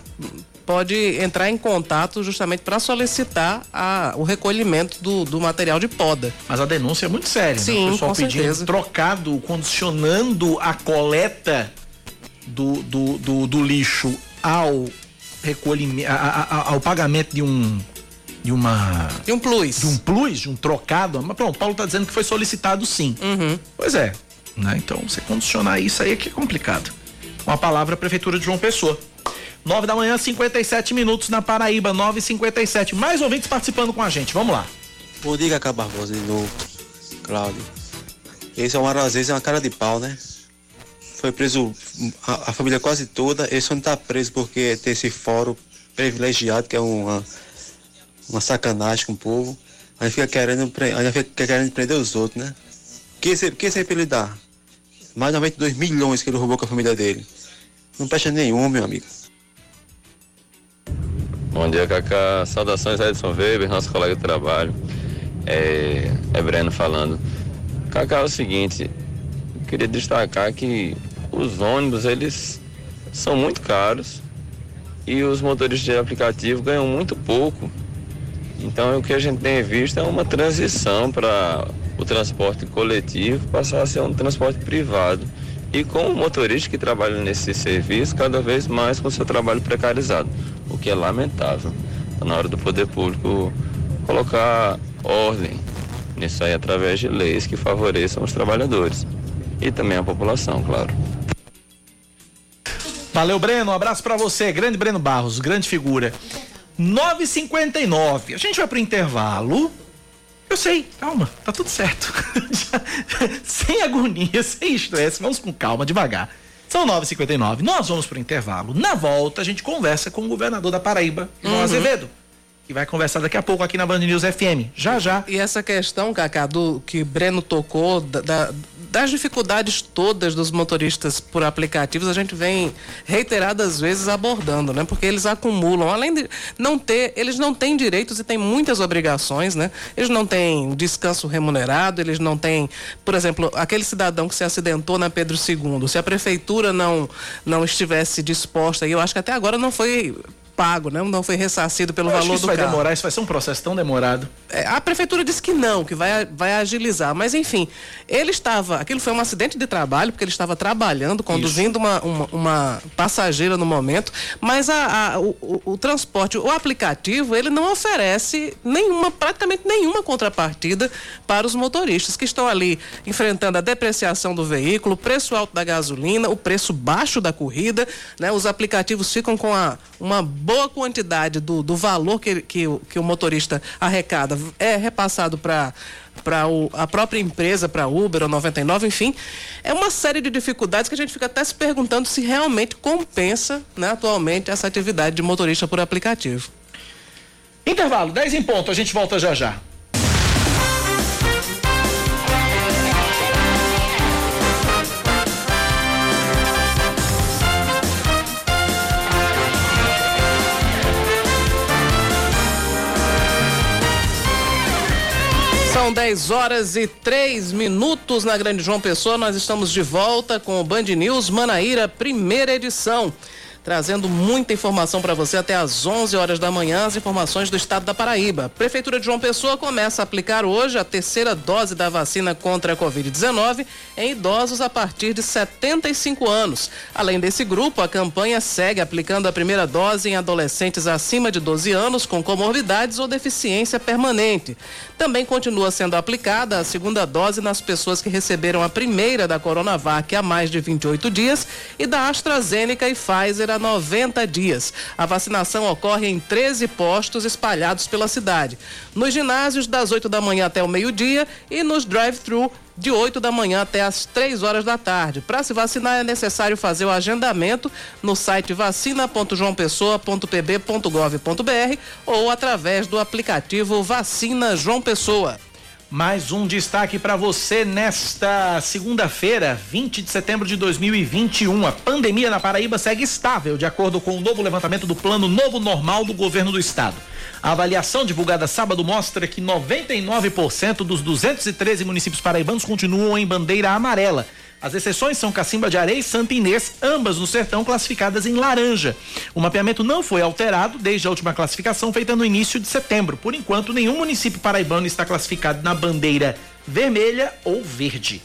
pode entrar em contato justamente para solicitar a, o recolhimento do, do, material de poda. Mas a denúncia é muito séria, Sim, né? O pessoal com pedindo certeza. trocado, condicionando a coleta do, do, do, do lixo ao recolhimento, ao pagamento de um de uma de um plus de um plus de um trocado mas pronto Paulo está dizendo que foi solicitado sim uhum. pois é né então você condicionar isso aí é que é complicado com a palavra prefeitura de João Pessoa 9 da manhã, 57 minutos na Paraíba, 9 e 57 Mais ouvintes participando com a gente. Vamos lá. Bom dia, Cacá Barbosa de novo. Cláudio. Esse é o vezes é uma cara de pau, né? Foi preso a, a família quase toda. Esse só não tá preso porque tem esse fórum privilegiado, que é uma, uma sacanagem com o povo. A gente fica querendo, a gente fica querendo prender os outros, né? Que esse, que esse ele dá? Mais de 92 milhões que ele roubou com a família dele. Não presta nenhum, meu amigo. Bom dia, Cacá. Saudações, Edson Weber, nosso colega de trabalho. É, é Breno falando. Cacá, é o seguinte, queria destacar que os ônibus, eles são muito caros e os motoristas de aplicativo ganham muito pouco. Então, o que a gente tem visto é uma transição para o transporte coletivo passar a ser um transporte privado. E com o motorista que trabalha nesse serviço, cada vez mais com seu trabalho precarizado que é lamentável. Está na hora do poder público colocar ordem nisso aí através de leis que favoreçam os trabalhadores e também a população, claro. Valeu, Breno. Um abraço para você, grande Breno Barros, grande figura. 9:59. A gente vai pro intervalo. Eu sei, calma, tá tudo certo. sem agonia, sem estresse, vamos com calma, devagar. São 9h59. Nós vamos pro intervalo. Na volta, a gente conversa com o governador da Paraíba, João Uhum. Azevedo, que vai conversar daqui a pouco aqui na Band News FM. Já, já. E essa questão, Cacá, do que Breno tocou, da- da- das dificuldades todas dos motoristas por aplicativos, a gente vem reiteradas vezes abordando, né? Porque eles acumulam, além de não ter, eles não têm direitos e têm muitas obrigações, né? Eles não têm descanso remunerado, eles não têm, por exemplo, aquele cidadão que se acidentou na Pedro II, se a prefeitura não não estivesse disposta, e eu acho que até agora não foi pago, né? Não foi ressarcido pelo Eu valor isso do vai carro. demorar, isso vai ser um processo tão demorado. É, a prefeitura disse que não, que vai, vai agilizar. Mas, enfim, ele estava. Aquilo foi um acidente de trabalho, porque ele estava trabalhando, conduzindo uma, uma, uma passageira no momento. Mas a, a- o, o- o transporte, o aplicativo, ele não oferece nenhuma, praticamente nenhuma contrapartida para os motoristas que estão ali enfrentando a depreciação do veículo, o preço alto da gasolina, o preço baixo da corrida. Né? Os aplicativos ficam com a, uma boa quantidade do, do valor que, que, o- que o motorista arrecada é repassado para para a própria empresa, para Uber ou 99, enfim, é uma série de dificuldades que a gente fica até se perguntando se realmente compensa, né, atualmente essa atividade de motorista por aplicativo. Intervalo, 10 em ponto, a gente volta já já. São 10 horas e 3 minutos na Grande João Pessoa. Nós estamos de volta com o Band News Manaíra, primeira edição. Trazendo muita informação para você até às 11 horas da manhã, as informações do estado da Paraíba. Prefeitura de João Pessoa começa a aplicar hoje a terceira dose da vacina contra a Covid-19 em idosos a partir de 75 anos. Além desse grupo, a campanha segue aplicando a primeira dose em adolescentes acima de 12 anos com comorbidades ou deficiência permanente. Também continua sendo aplicada a segunda dose nas pessoas que receberam a primeira da Coronavac há mais de 28 dias e da AstraZeneca e Pfizer há 90 dias. A vacinação ocorre em 13 postos espalhados pela cidade. Nos ginásios, das 8 da manhã até o meio-dia e nos drive-thru de 8 da manhã até as 3 horas da tarde. Para se vacinar é necessário fazer o agendamento no site vacina.joaopessoa.pb.gov.br ou através do aplicativo Vacina João Pessoa. Mais um destaque para você nesta segunda-feira, 20 de setembro de 2021. A pandemia na Paraíba segue estável, de acordo com o novo levantamento do Plano Novo Normal do governo do estado. A avaliação divulgada sábado mostra que 99% dos 213 municípios paraibanos continuam em bandeira amarela. As exceções são Cacimba de Areia e Santa Inês, ambas no sertão classificadas em laranja. O mapeamento não foi alterado desde a última classificação feita no início de setembro. Por enquanto, nenhum município paraibano está classificado na bandeira vermelha ou verde.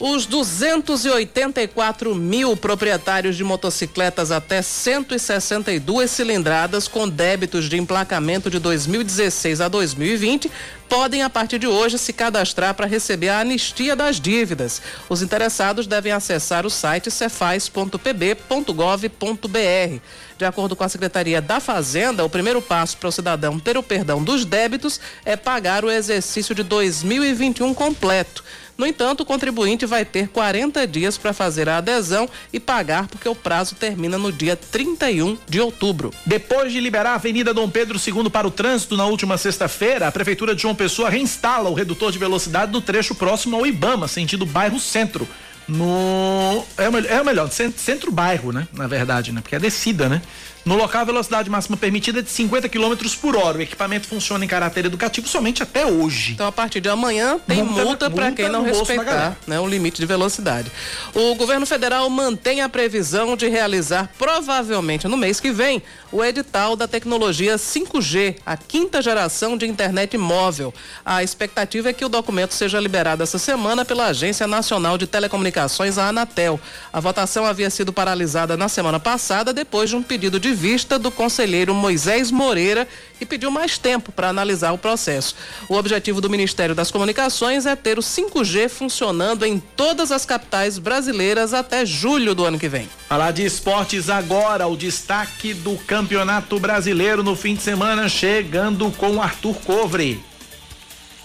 Os 284 mil proprietários de motocicletas até 162 cilindradas com débitos de emplacamento de 2016 a 2020 podem, a partir de hoje, se cadastrar para receber a anistia das dívidas. Os interessados devem acessar o site cefaz.pb.gov.br. De acordo com a Secretaria da Fazenda, o primeiro passo para o cidadão ter o perdão dos débitos é pagar o exercício de 2021 completo. No entanto, o contribuinte vai ter 40 dias para fazer a adesão e pagar, porque o prazo termina no dia 31 de outubro. Depois de liberar a Avenida Dom Pedro II para o trânsito na última sexta-feira, a Prefeitura de João Pessoa reinstala o redutor de velocidade do trecho próximo ao Ibama, sentido bairro centro. No. É o, mel- é o melhor, cen- centro-bairro, né? Na verdade, né? Porque é descida, né? No local, a velocidade máxima permitida é de 50 km por hora. O equipamento funciona em caráter educativo somente até hoje. Então, a partir de amanhã, tem Multa- multa, para quem não respeitar né, o limite de velocidade. O governo federal mantém a previsão de realizar, provavelmente no mês que vem, o edital da tecnologia 5G, a quinta geração de internet móvel. A expectativa é que o documento seja liberado essa semana pela Agência Nacional de Telecomunicações, a Anatel. A votação havia sido paralisada na semana passada depois de um pedido de vista do conselheiro Moisés Moreira, que pediu mais tempo para analisar o processo. O objetivo do Ministério das Comunicações é ter o 5G funcionando em todas as capitais brasileiras até julho do ano que vem. Falar de esportes agora, o destaque do Campeonato Brasileiro no fim de semana, chegando com Arthur Covre.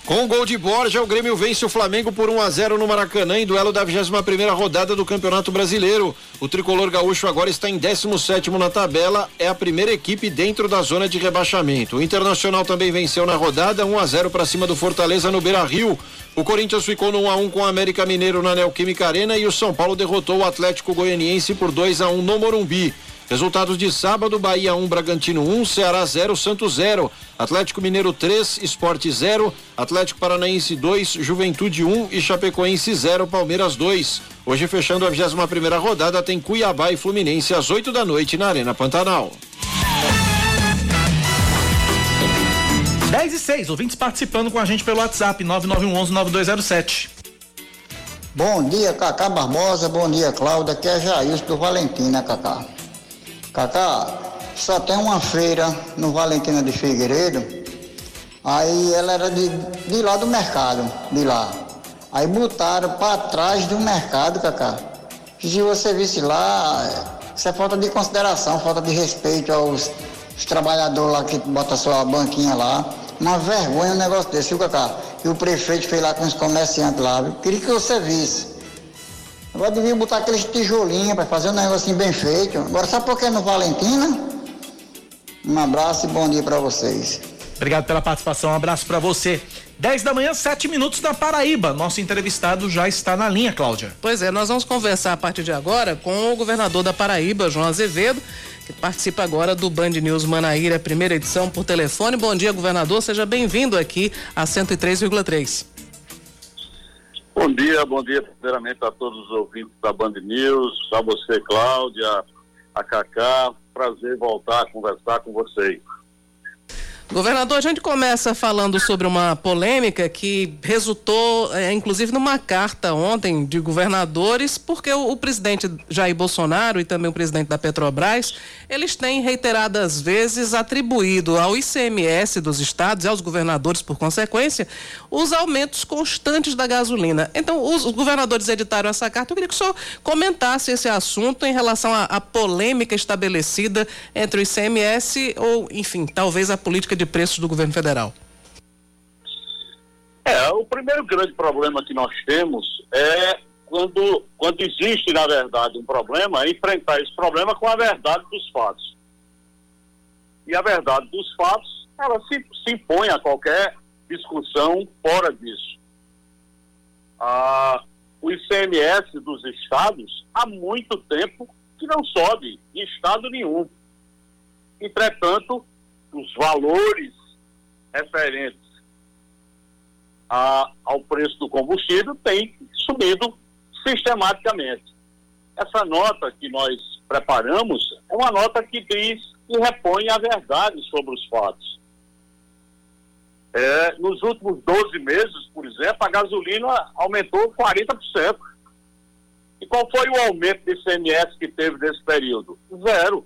Com o gol de Borja, o Grêmio vence o Flamengo por 1 a 0 no Maracanã em duelo da 21 primeira rodada do Campeonato Brasileiro. O tricolor gaúcho agora está em 17 na tabela, é a primeira equipe dentro da zona de rebaixamento. O Internacional também venceu na rodada 1 a 0 para cima do Fortaleza no Beira-Rio. O Corinthians ficou no 1 a 1 com o América Mineiro na Neoquímica Arena e o São Paulo derrotou o Atlético Goianiense por 2 a 1 no Morumbi. Resultados de sábado: Bahia 1, Bragantino 1, Ceará 0, Santos 0, Atlético Mineiro 3, Esporte 0, Atlético Paranaense 2, Juventude 1 e Chapecoense 0, Palmeiras 2. Hoje, fechando a 21 primeira rodada, tem Cuiabá e Fluminense às 8 da noite na Arena Pantanal. 10 e 6, ouvintes participando com a gente pelo WhatsApp 9911-9207. Bom dia, Cacá Barbosa. Bom dia, Cláudia. Aqui é Jailson do Valentina, Cacá. Cacá, só tem uma feira no Valentina de Figueiredo. Aí ela era de, de lá do mercado, de lá. Aí botaram para trás do mercado, Cacá. Se você visse lá, isso é falta de consideração, falta de respeito aos, trabalhadores lá que botam sua banquinha lá. Uma vergonha um negócio desse, viu, Cacá? E o prefeito fez lá com os comerciantes lá, viu? Queria que você visse. Agora devia botar aqueles tijolinhos para fazer um negocinho bem feito. Agora sabe por que no Valentina? Um abraço e bom dia para vocês. Obrigado pela participação, um abraço para você. 10 da manhã, 7 minutos da Paraíba. Nosso entrevistado já está na linha, Cláudia. Pois é, nós vamos conversar a partir de agora com o governador da Paraíba, João Azevedo, que participa agora do Band News Manaíra, primeira edição por telefone. Bom dia, governador. Seja bem-vindo aqui a 103,3. Bom dia, bom dia primeiramente a todos os ouvintes da Band News, a você, Cláudia, a Cacá. Prazer voltar a conversar com vocês. Governador, a gente começa falando sobre uma polêmica que resultou, é, inclusive, numa carta ontem de governadores, porque o, o, presidente Jair Bolsonaro e também o presidente da Petrobras, eles têm reiteradas vezes atribuído ao ICMS dos estados e aos governadores, por consequência, os aumentos constantes da gasolina. Então, os, os governadores editaram essa carta. Eu queria que o senhor comentasse esse assunto em relação à polêmica estabelecida entre o ICMS ou, enfim, talvez a política de de preços do governo federal? É, o primeiro grande problema que nós temos é quando, quando existe, na verdade, um problema, é enfrentar esse problema com a verdade dos fatos. E a verdade dos fatos, ela se, se impõe a qualquer discussão fora disso. Ah, o ICMS dos estados há muito tempo que não sobe em estado nenhum. Entretanto, os valores referentes a, ao preço do combustível têm subido sistematicamente. Essa nota que nós preparamos é uma nota que diz e repõe a verdade sobre os fatos. É, nos últimos 12 meses, por exemplo, a gasolina aumentou 40%. E qual foi o aumento de ICMS que teve nesse período? Zero.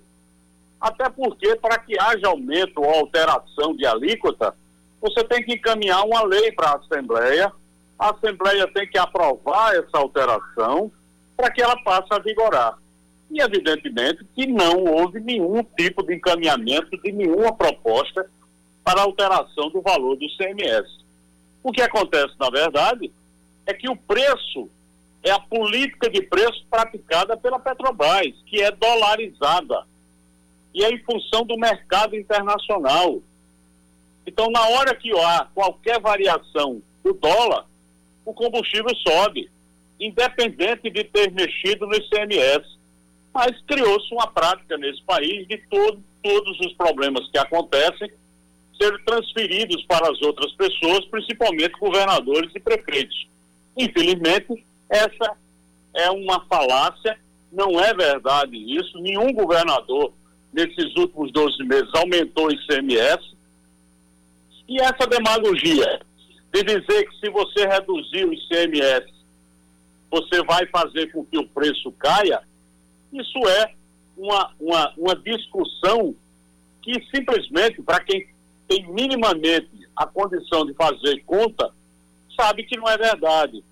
Até porque, para que haja aumento ou alteração de alíquota, você tem que encaminhar uma lei para a Assembleia, a Assembleia tem que aprovar essa alteração para que ela passe a vigorar. E, evidentemente, que não houve nenhum tipo de encaminhamento de nenhuma proposta para alteração do valor do CMS. O que acontece, na verdade, é que o preço é a política de preço praticada pela Petrobras, que é dolarizada e é em função do mercado internacional. Então, na hora que há qualquer variação do dólar, o combustível sobe, independente de ter mexido no ICMS. Mas criou-se uma prática nesse país de todo, todos os problemas que acontecem serem transferidos para as outras pessoas, principalmente governadores e prefeitos. Infelizmente, essa é uma falácia, não é verdade isso. Nenhum governador nesses últimos 12 meses aumentou o ICMS. E essa demagogia de dizer que se você reduzir o ICMS, você vai fazer com que o preço caia, isso é uma, uma, uma discussão que simplesmente, para quem tem minimamente a condição de fazer conta, sabe que não é verdade.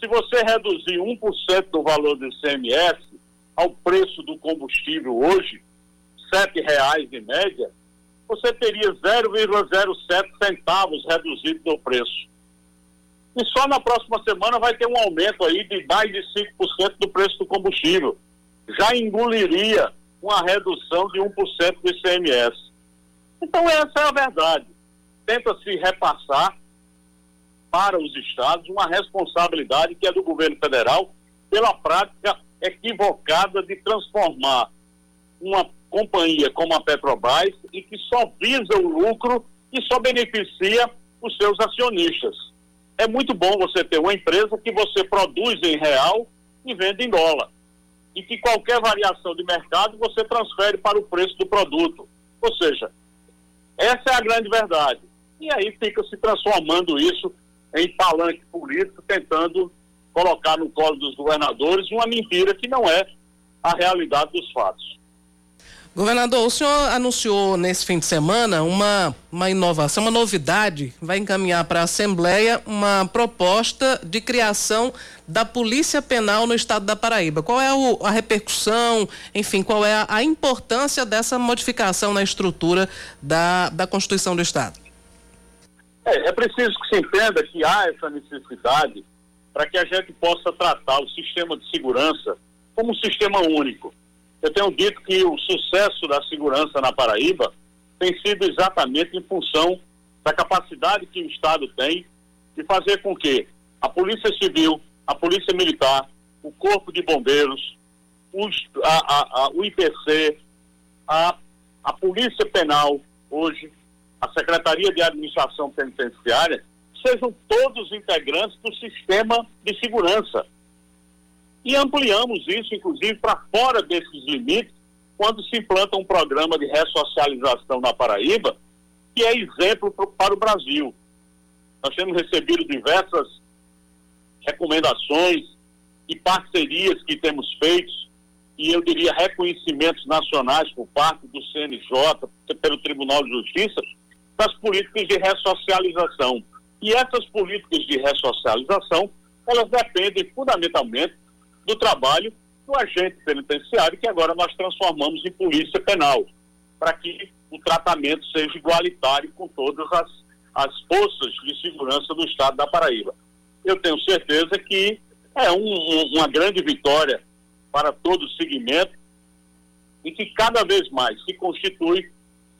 Se você reduzir 1% do valor do ICMS ao preço do combustível hoje, sete reais em média, você teria 0,07 centavos reduzido no preço. E só na próxima semana vai ter um aumento aí de mais de 5% do preço do combustível. Já engoliria uma redução de 1% do ICMS. Então essa é a verdade. Tenta-se repassar para os estados uma responsabilidade que é do governo federal pela prática equivocada de transformar uma companhia como a Petrobras e que só visa o lucro e só beneficia os seus acionistas. É muito bom você ter uma empresa que você produz em real e vende em dólar. E que qualquer variação de mercado você transfere para o preço do produto. Ou seja, essa é a grande verdade. E aí fica se transformando isso em palanque político, tentando colocar no colo dos governadores uma mentira que não é a realidade dos fatos. Governador, o senhor anunciou nesse fim de semana uma, uma inovação, uma novidade, vai encaminhar para a Assembleia uma proposta de criação da Polícia Penal no estado da Paraíba. Qual é o, a repercussão, enfim, qual é a, a, importância dessa modificação na estrutura da, da Constituição do Estado? É, é preciso que se entenda que há essa necessidade para que a gente possa tratar o sistema de segurança como um sistema único. Eu tenho dito que o sucesso da segurança na Paraíba tem sido exatamente em função da capacidade que o Estado tem de fazer com que a Polícia Civil, a Polícia Militar, o Corpo de Bombeiros, os, a, a, a, o IPC, a, a Polícia Penal, hoje, a Secretaria de Administração Penitenciária, sejam todos integrantes do sistema de segurança e ampliamos isso, inclusive, para fora desses limites, quando se implanta um programa de ressocialização na Paraíba, que é exemplo pro, para o Brasil. Nós temos recebido diversas recomendações e parcerias que temos feito, e eu diria reconhecimentos nacionais por parte do CNJ, pelo Tribunal de Justiça, das políticas de ressocialização. E essas políticas de ressocialização, elas dependem fundamentalmente do trabalho do agente penitenciário, que agora nós transformamos em polícia penal, para que o tratamento seja igualitário com todas as, as forças de segurança do estado da Paraíba. Eu tenho certeza que é um, um, uma grande vitória para todo o segmento e que cada vez mais se constitui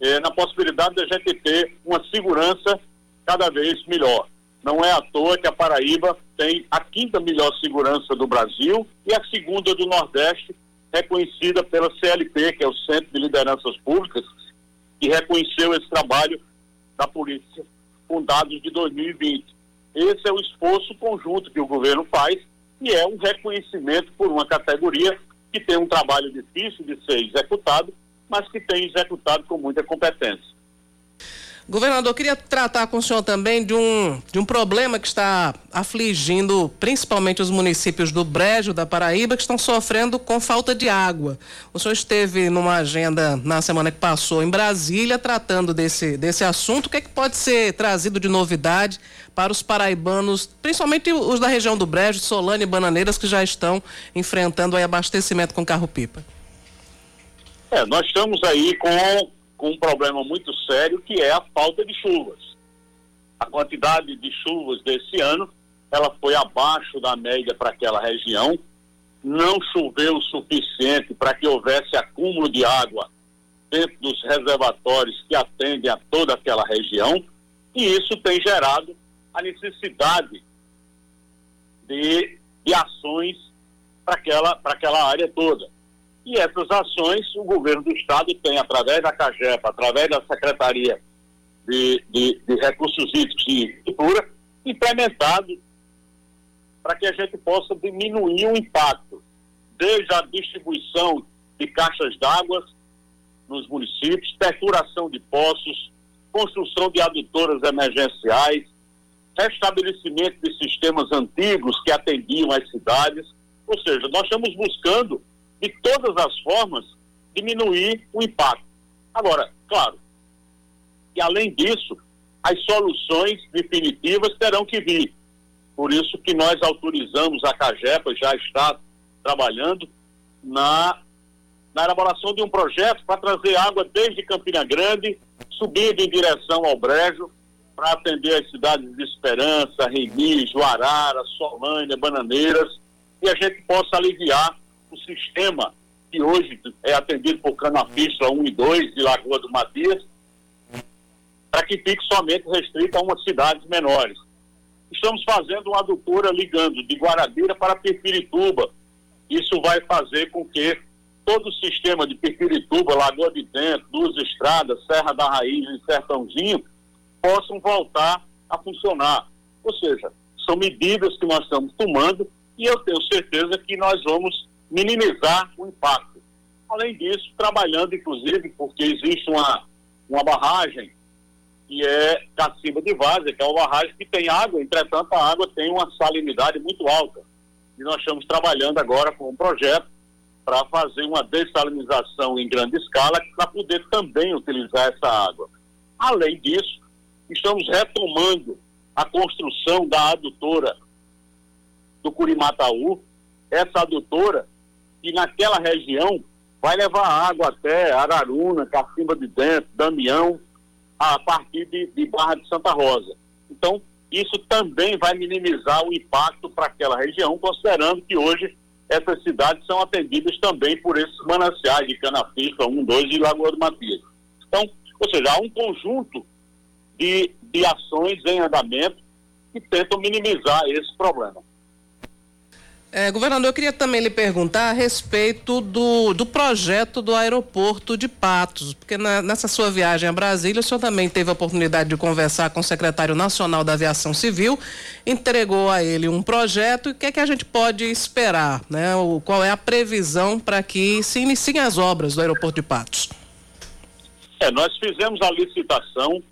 eh, na possibilidade de a gente ter uma segurança cada vez melhor. Não é à toa que a Paraíba tem a quinta melhor segurança do Brasil e a segunda do Nordeste, reconhecida pela CLP, que é o Centro de Lideranças Públicas, que reconheceu esse trabalho da polícia com dados de 2020. Esse é o esforço conjunto que o governo faz e é um reconhecimento por uma categoria que tem um trabalho difícil de ser executado, mas que tem executado com muita competência. Governador, queria tratar com o senhor também de um, de um problema que está afligindo principalmente os municípios do Brejo, da Paraíba, que estão sofrendo com falta de água. O senhor esteve numa agenda na semana que passou em Brasília tratando desse, desse assunto. O que, é que pode ser trazido de novidade para os paraibanos, principalmente os da região do Brejo, Solane e Bananeiras, que já estão enfrentando abastecimento com carro-pipa? É, nós estamos aí com com um problema muito sério que é a falta de chuvas. A quantidade de chuvas desse ano ela foi abaixo da média para aquela região, não choveu o suficiente para que houvesse acúmulo de água dentro dos reservatórios que atendem a toda aquela região, e isso tem gerado a necessidade de, de ações para aquela, aquela área toda. E essas ações o governo do Estado tem, através da CAGEPA, através da Secretaria de, de, de Recursos Hídricos e Agricultura, implementado para que a gente possa diminuir o impacto, desde a distribuição de caixas d'água nos municípios, perfuração de poços, construção de adutoras emergenciais, restabelecimento de sistemas antigos que atendiam as cidades. Ou seja, nós estamos buscando de todas as formas, diminuir o impacto. Agora, claro, e além disso, as soluções definitivas terão que vir. Por isso que nós autorizamos a CAGEPA, já está trabalhando na, na elaboração de um projeto para trazer água desde Campina Grande, subindo em direção ao Brejo para atender as cidades de Esperança, Remi, Juarara, Solânia, Bananeiras, e a gente possa aliviar o sistema que hoje é atendido por Canafístula 1 e 2 de Lagoa do Matias, para que fique somente restrito a umas cidades menores. Estamos fazendo uma adutora ligando de Guarabira para Pirpirituba. Isso vai fazer com que todo o sistema de Pirpirituba, Lagoa de Dentro, Duas Estradas, Serra da Raiz e Sertãozinho possam voltar a funcionar. Ou seja, são medidas que nós estamos tomando e eu tenho certeza que nós vamos minimizar o impacto. Além disso, trabalhando inclusive, porque existe uma, uma barragem que é Cacimba de Várzea, que é uma barragem que tem água, entretanto a água tem uma salinidade muito alta. E nós estamos trabalhando agora com um projeto para fazer uma dessalinização em grande escala para poder também utilizar essa água. Além disso, estamos retomando a construção da adutora do Curimataú, essa adutora que naquela região vai levar água até Araruna, Cacimba de Dentro, Damião, a partir de, de Barra de Santa Rosa. Então, isso também vai minimizar o impacto para aquela região, considerando que hoje essas cidades são atendidas também por esses mananciais de Canafica, 1, 2 e Lagoa do Matias. Então, ou seja, há um conjunto de, de ações em andamento que tentam minimizar esse problema. É, governador, eu queria também lhe perguntar a respeito do, do projeto do aeroporto de Patos, porque na, nessa sua viagem a Brasília, o senhor também teve a oportunidade de conversar com o secretário nacional da Aviação Civil, entregou a ele um projeto e o que é que a gente pode esperar, né? O, qual é a previsão para que se iniciem as obras do aeroporto de Patos? É, nós fizemos a licitação,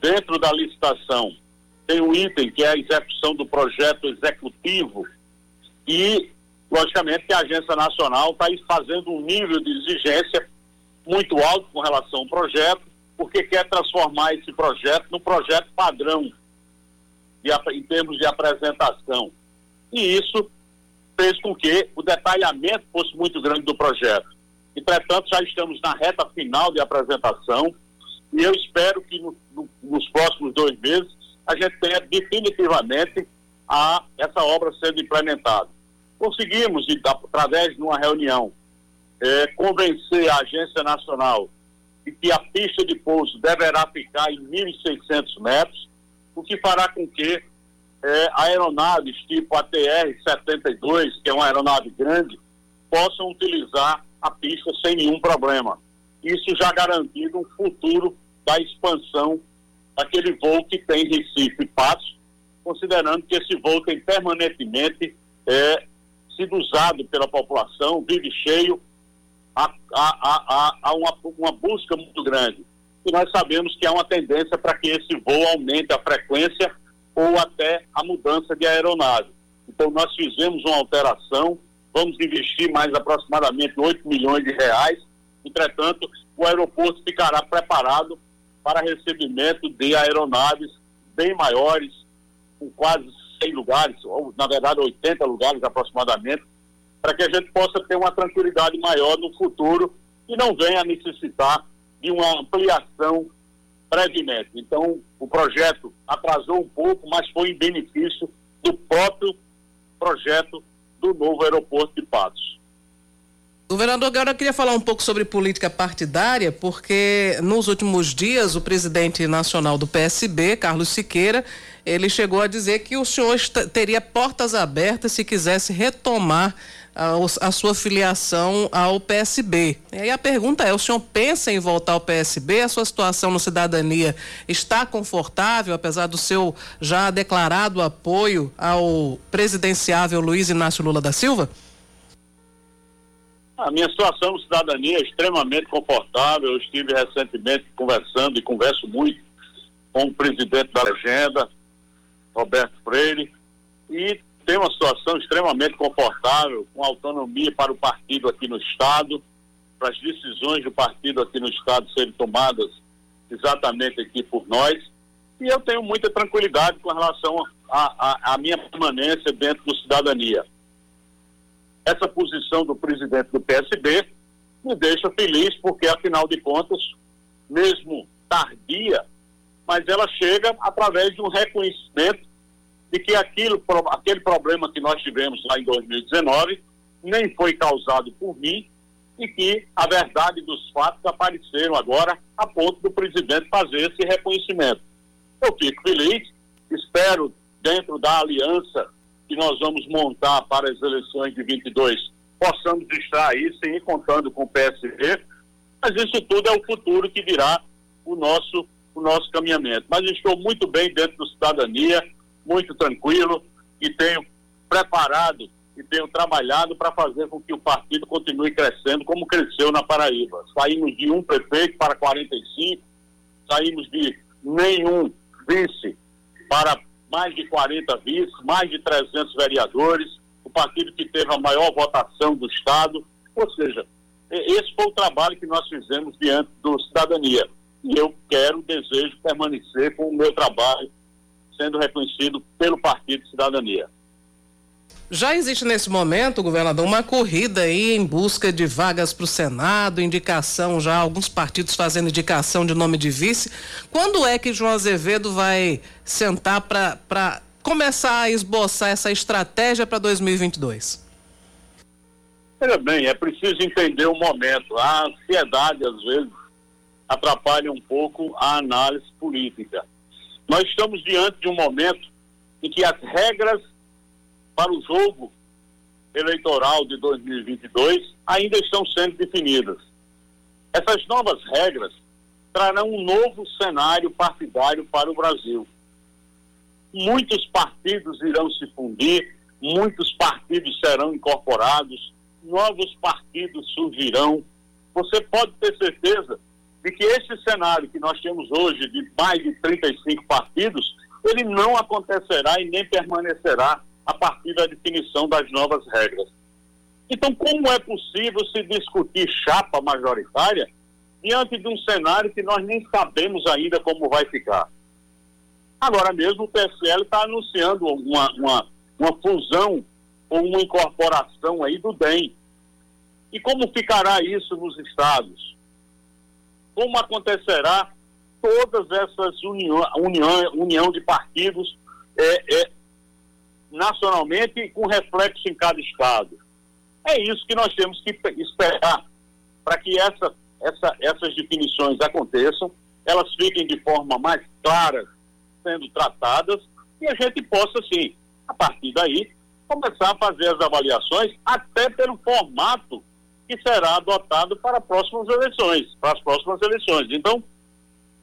dentro da licitação tem um item que é a execução do projeto executivo e, logicamente, que a Agência Nacional está fazendo um nível de exigência muito alto com relação ao projeto, porque quer transformar esse projeto no projeto padrão de, em termos de apresentação. E isso fez com que o detalhamento fosse muito grande do projeto. Entretanto, já estamos na reta final de apresentação e eu espero que no, no, nos próximos dois meses a gente tenha definitivamente a, essa obra sendo implementada conseguimos, através de uma reunião, é, convencer a Agência Nacional de que a pista de pouso deverá ficar em 1.600 metros, o que fará com que é, aeronaves tipo a TR-72, que é uma aeronave grande, possam utilizar a pista sem nenhum problema. Isso já garantindo um futuro da expansão daquele voo que tem Recife e Patos, considerando que esse voo tem permanentemente é, sido usado pela população, vive cheio, há, há, há, uma, uma busca muito grande. E nós sabemos que há uma tendência para que esse voo aumente a frequência ou até a mudança de aeronave. Então, nós fizemos uma alteração, vamos investir mais aproximadamente 8 milhões de reais. Entretanto, o aeroporto ficará preparado para recebimento de aeronaves bem maiores, com quase 100 lugares, ou na verdade 80 lugares aproximadamente, para que a gente possa ter uma tranquilidade maior no futuro e não venha necessitar de uma ampliação brevemente. Então, o projeto atrasou um pouco, mas foi em benefício do próprio projeto do novo aeroporto de Patos. Governador, agora eu queria falar um pouco sobre política partidária, porque nos últimos dias o presidente nacional do PSB, Carlos Siqueira, ele chegou a dizer que o senhor teria portas abertas se quisesse retomar a, a, sua filiação ao PSB. E aí a pergunta é: o senhor pensa em voltar ao PSB? A sua situação no Cidadania está confortável, apesar do seu já declarado apoio ao presidenciável Luiz Inácio Lula da Silva? A minha situação no cidadania é extremamente confortável. Eu estive recentemente conversando e converso muito com o presidente da legenda, Roberto Freire, e tem uma situação extremamente confortável, com autonomia para o partido aqui no Estado, para as decisões do partido aqui no Estado serem tomadas exatamente aqui por nós. E eu tenho muita tranquilidade com relação à minha permanência dentro do cidadania essa posição do presidente do PSB me deixa feliz, porque, afinal de contas, mesmo tardia, mas ela chega através de um reconhecimento de que aquilo, aquele problema que nós tivemos lá em 2019 nem foi causado por mim e que a verdade dos fatos apareceram agora a ponto do presidente fazer esse reconhecimento. Eu fico feliz, espero, dentro da aliança que nós vamos montar para as eleições de 22, possamos estar aí, sim, contando com o PSB, mas isso tudo é o futuro que virá o nosso, o nosso caminhamento. Mas estou muito bem dentro do Cidadania, muito tranquilo e tenho preparado e tenho trabalhado para fazer com que o partido continue crescendo como cresceu na Paraíba. Saímos de um prefeito para 45, saímos de nenhum vice para mais de 40 vices, mais de 300 vereadores, o partido que teve a maior votação do Estado. Ou seja, esse foi o trabalho que nós fizemos diante do Cidadania. E eu quero, desejo permanecer com o meu trabalho sendo reconhecido pelo Partido Cidadania. Já existe nesse momento, governador, uma corrida aí em busca de vagas para o Senado, indicação já, alguns partidos fazendo indicação de nome de vice. Quando é que João Azevedo vai sentar para começar a esboçar essa estratégia para 2022? Veja bem, é preciso entender o momento. A ansiedade, às vezes, atrapalha um pouco a análise política. Nós estamos diante de um momento em que as regras para o jogo eleitoral de 2022 ainda estão sendo definidas. Essas novas regras trarão um novo cenário partidário para o Brasil. Muitos partidos irão se fundir, muitos partidos serão incorporados, novos partidos surgirão. Você pode ter certeza de que esse cenário que nós temos hoje de mais de 35 partidos, ele não acontecerá e nem permanecerá a partir da definição das novas regras. Então, como é possível se discutir chapa majoritária diante de um cenário que nós nem sabemos ainda como vai ficar? Agora mesmo o PSL está anunciando uma, uma, uma fusão ou uma incorporação aí do DEM. E como ficará isso nos estados? Como acontecerá todas essas união, união, união de partidos é, é, nacionalmente com reflexo em cada estado. É isso que nós temos que esperar para que essa, essa, essas definições aconteçam, elas fiquem de forma mais clara sendo tratadas e a gente possa, sim, a partir daí, começar a fazer as avaliações até pelo formato que será adotado para próximas eleições, para as próximas eleições. Então,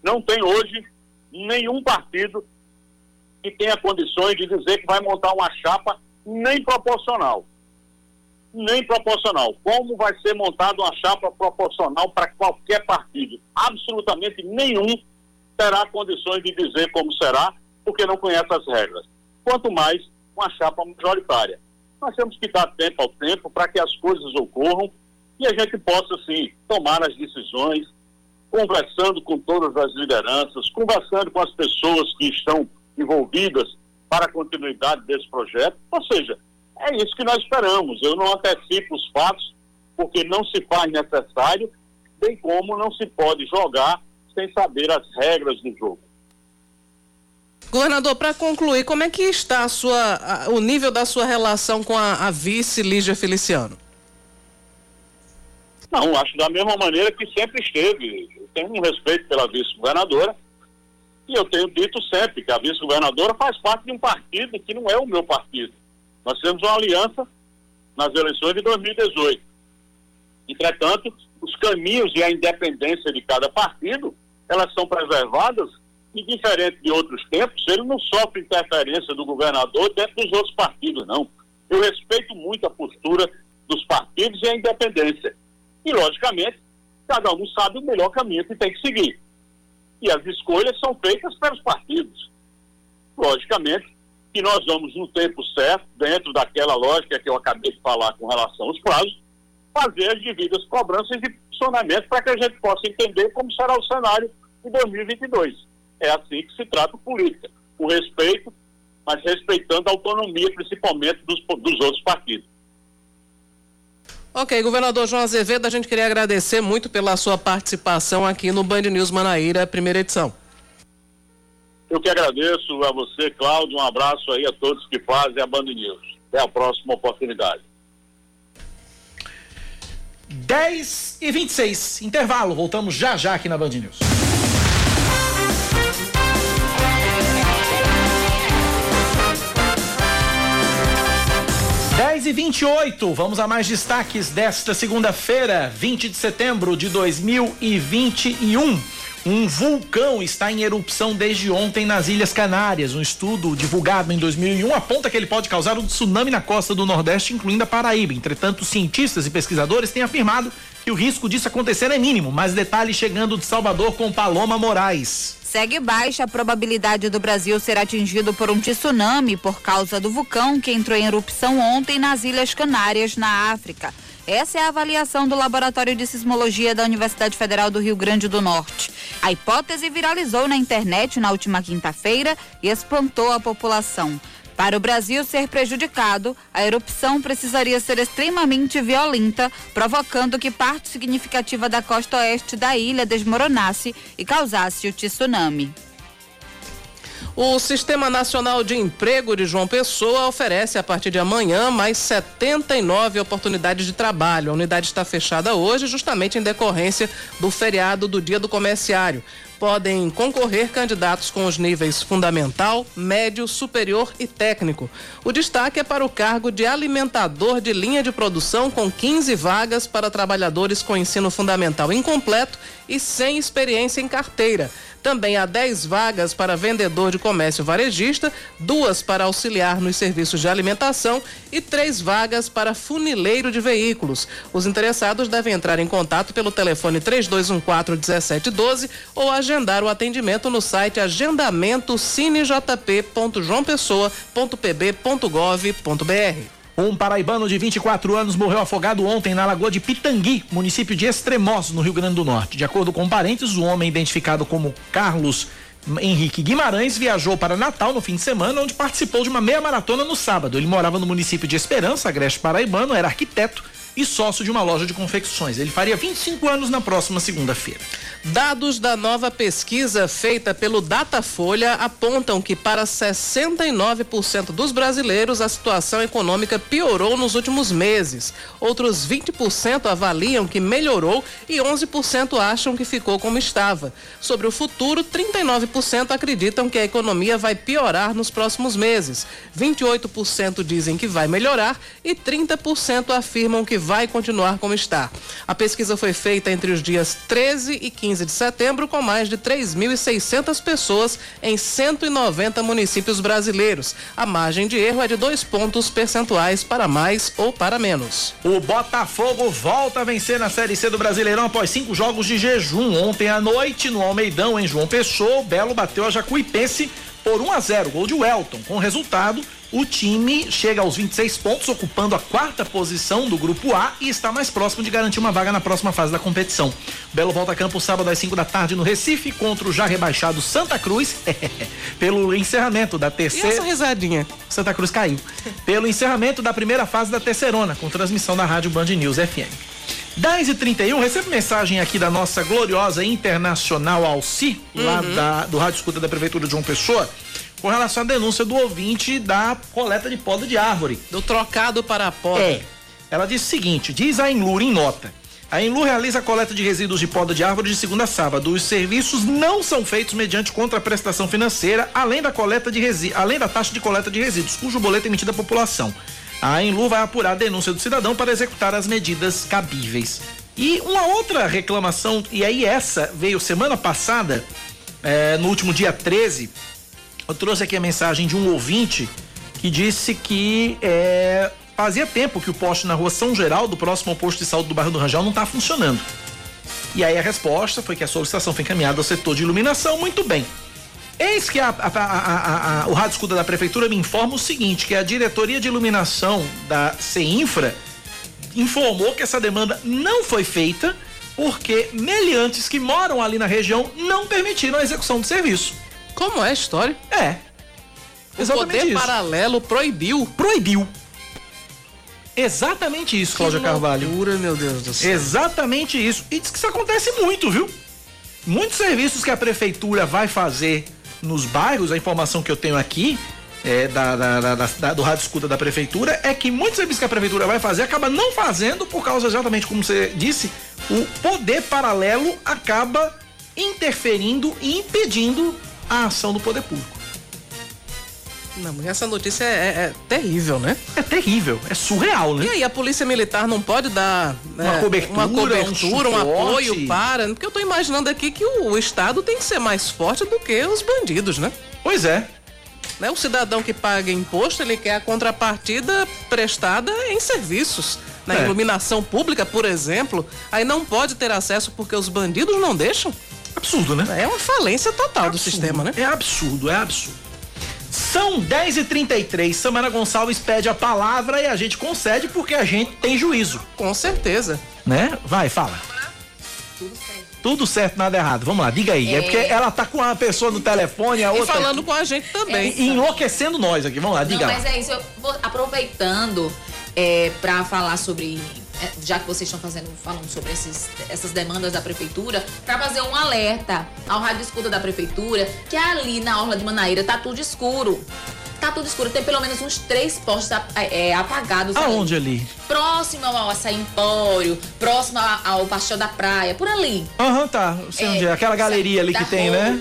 não tem hoje nenhum partido que tenha condições de dizer que vai montar uma chapa nem proporcional. Nem proporcional. Como vai ser montada uma chapa proporcional para qualquer partido? Absolutamente nenhum terá condições de dizer como será, porque não conhece as regras. Quanto mais uma chapa majoritária. Nós temos que dar tempo ao tempo para que as coisas ocorram e a gente possa, sim, tomar as decisões, conversando com todas as lideranças, conversando com as pessoas que estão envolvidas para a continuidade desse projeto. Ou seja, é isso que nós esperamos. Eu não antecipo os fatos, porque não se faz necessário, bem como não se pode jogar sem saber as regras do jogo. Governador, para concluir, como é que está sua, a, o nível da sua relação com a, a vice Lígia Feliciano? Não, acho da mesma maneira que sempre esteve. Eu tenho um respeito pela vice-governadora e eu tenho dito sempre que a vice-governadora faz parte de um partido que não é o meu partido. Nós temos uma aliança nas eleições de 2018. Entretanto, os caminhos e a independência de cada partido, elas são preservadas e, diferente de outros tempos, ele não sofre interferência do governador dentro dos outros partidos, não. Eu respeito muito a postura dos partidos e a independência. E, logicamente, cada um sabe o melhor caminho que tem que seguir e as escolhas são feitas pelos partidos. Logicamente que nós vamos, no tempo certo, dentro daquela lógica que eu acabei de falar com relação aos prazos, fazer as devidas cobranças de funcionamento para que a gente possa entender como será o cenário em 2022. É assim que se trata política. O respeito, mas respeitando a autonomia, principalmente dos, dos outros partidos. Ok, governador João Azevedo, a gente queria agradecer muito pela sua participação aqui no Band News Manaíra, primeira edição. Eu que agradeço a você, Cláudio. Um abraço aí a todos que fazem a Band News. Até a próxima oportunidade. 10 e 26, intervalo. Voltamos já já aqui na Band News. Dez e 28, vamos a mais destaques desta segunda-feira, 20 de setembro de 2021. Um vulcão está em erupção desde ontem nas Ilhas Canárias. Um estudo divulgado em 2001 aponta que ele pode causar um tsunami na costa do Nordeste, incluindo a Paraíba. Entretanto, cientistas e pesquisadores têm afirmado que o risco disso acontecer é mínimo. Mais detalhes chegando de Salvador com Paloma Moraes. Segue baixa a probabilidade do Brasil ser atingido por um tsunami por causa do vulcão que entrou em erupção ontem nas Ilhas Canárias, na África. Essa é a avaliação do Laboratório de Sismologia da Universidade Federal do Rio Grande do Norte. A hipótese viralizou na internet na última quinta-feira e espantou a população. Para o Brasil ser prejudicado, a erupção precisaria ser extremamente violenta, provocando que parte significativa da costa oeste da ilha desmoronasse e causasse o tsunami. O Sistema Nacional de Emprego de João Pessoa oferece a partir de amanhã mais 79 oportunidades de trabalho. A unidade está fechada hoje, justamente em decorrência do feriado do Dia do Comerciário podem concorrer candidatos com os níveis fundamental, médio, superior e técnico. O destaque é para o cargo de alimentador de linha de produção com 15 vagas para trabalhadores com ensino fundamental incompleto e sem experiência em carteira. Também há 10 vagas para vendedor de comércio varejista, duas para auxiliar nos serviços de alimentação e três vagas para funileiro de veículos. Os interessados devem entrar em contato pelo telefone 3214-1712 ou agendar o atendimento no site agendamento-cinejp.joaopessoa.pb.gov.br. Um paraibano de 24 anos morreu afogado ontem na lagoa de Pitangui, município de Extremoz, no Rio Grande do Norte. De acordo com parentes, o homem identificado como Carlos Henrique Guimarães viajou para Natal no fim de semana, onde participou de uma meia maratona no sábado. Ele morava no município de Esperança, Agreste Paraibano, era arquiteto e sócio de uma loja de confecções. Ele faria 25 anos na próxima segunda-feira. Dados da nova pesquisa feita pelo Datafolha apontam que para 69% dos brasileiros a situação econômica piorou nos últimos meses. Outros 20% avaliam que melhorou e 11% acham que ficou como estava. Sobre o futuro, 39% acreditam que a economia vai piorar nos próximos meses. 28% dizem que vai melhorar e 30% afirmam que vai continuar como está. A pesquisa foi feita entre os dias 13 e 15 de setembro com mais de 3.600 pessoas em 190 municípios brasileiros. A margem de erro é de dois pontos percentuais para mais ou para menos. O Botafogo volta a vencer na Série C do Brasileirão após cinco jogos de jejum. Ontem à noite, no Almeidão, em João Pessoa, o Belo bateu a Jacuipense por 1 a 0, gol de Welton. Com o resultado, o time chega aos 26 pontos, ocupando a quarta posição do grupo A e está mais próximo de garantir uma vaga na próxima fase da competição. Belo volta a campo sábado às 5 da tarde no Recife contra o já rebaixado Santa Cruz, pelo encerramento da terceira. E essa risadinha? Santa Cruz caiu. pelo encerramento da primeira fase da terceirona, com transmissão da Rádio Band News FM. 10 e 31 recebo mensagem aqui da nossa gloriosa internacional Alci, uhum. lá da, do Rádio Escuta da Prefeitura de João Pessoa com relação à denúncia do ouvinte da coleta de poda de árvore. Do trocado para a poda. É. Ela diz o seguinte: diz a Enlur em nota. A Enlu realiza a coleta de resíduos de poda de árvore de segunda a sábado. Os serviços não são feitos mediante contraprestação financeira, além da coleta de resi... além da taxa de coleta de resíduos, cujo boleto é emitido à população. A Enlu vai apurar a denúncia do cidadão para executar as medidas cabíveis. E uma outra reclamação, e aí essa veio semana passada, é, no último dia 13, eu trouxe aqui a mensagem de um ouvinte que disse que é, fazia tempo que o poste na rua São Geraldo, próximo ao posto de saúde do bairro do Rangel, não está funcionando. E aí a resposta foi que a solicitação foi encaminhada ao setor de iluminação, muito bem. Eis que a, a, a, o Rádio Escuda da Prefeitura me informa o seguinte, que a diretoria de iluminação da CEINFRA informou que essa demanda não foi feita porque meliantes que moram ali na região não permitiram a execução do serviço. Como é a história? É. O poder isso. paralelo proibiu. Proibiu. Exatamente isso, Cláudia Carvalho. Loucura, meu Deus do céu. Exatamente isso. E diz que isso acontece muito, viu? Muitos serviços que a prefeitura vai fazer nos bairros, a informação que eu tenho aqui é, da, da, da, do rádio escuta da prefeitura é que muitos serviços que a prefeitura vai fazer acaba não fazendo por causa exatamente como você disse, o poder paralelo acaba interferindo e impedindo a ação do poder público. Não, essa notícia é, é, é, terrível, né? É terrível, é surreal, né? E aí a polícia militar não pode dar uma é, cobertura, uma cobertura, um, um, apoio para. Porque eu tô imaginando aqui que o, o Estado tem que ser mais forte do que os bandidos, né? Pois é. Né? O cidadão que paga imposto, ele quer a contrapartida prestada em serviços. Na é. iluminação pública, por exemplo, aí não pode ter acesso porque os bandidos não deixam. Absurdo, né? É uma falência total absurdo. do sistema, né? É absurdo, é absurdo. São 10h33. Samara Gonçalves pede a palavra e a gente concede porque a gente tem juízo. Com certeza. Né? Vai, fala. Tudo certo. Tudo certo, nada errado. Vamos lá, diga aí. É, é porque ela tá com uma pessoa no telefone, a outra. E falando com a gente também. É enlouquecendo nós aqui. Vamos lá, diga Não, mas é isso. Eu vou aproveitando é, para falar sobre já que vocês estão fazendo, falando sobre esses, essas demandas da prefeitura, para fazer um alerta ao rádio escuta da prefeitura, que ali na Orla de Manaíra tá tudo escuro. Tá tudo escuro, tem pelo menos uns três postes é, apagados. Aonde ali? ali? Próximo ao Açaí Empório, próximo ao, Pastel da Praia, por ali. Aham, uhum, tá. Sei é, onde é. Aquela galeria ali que tem, né?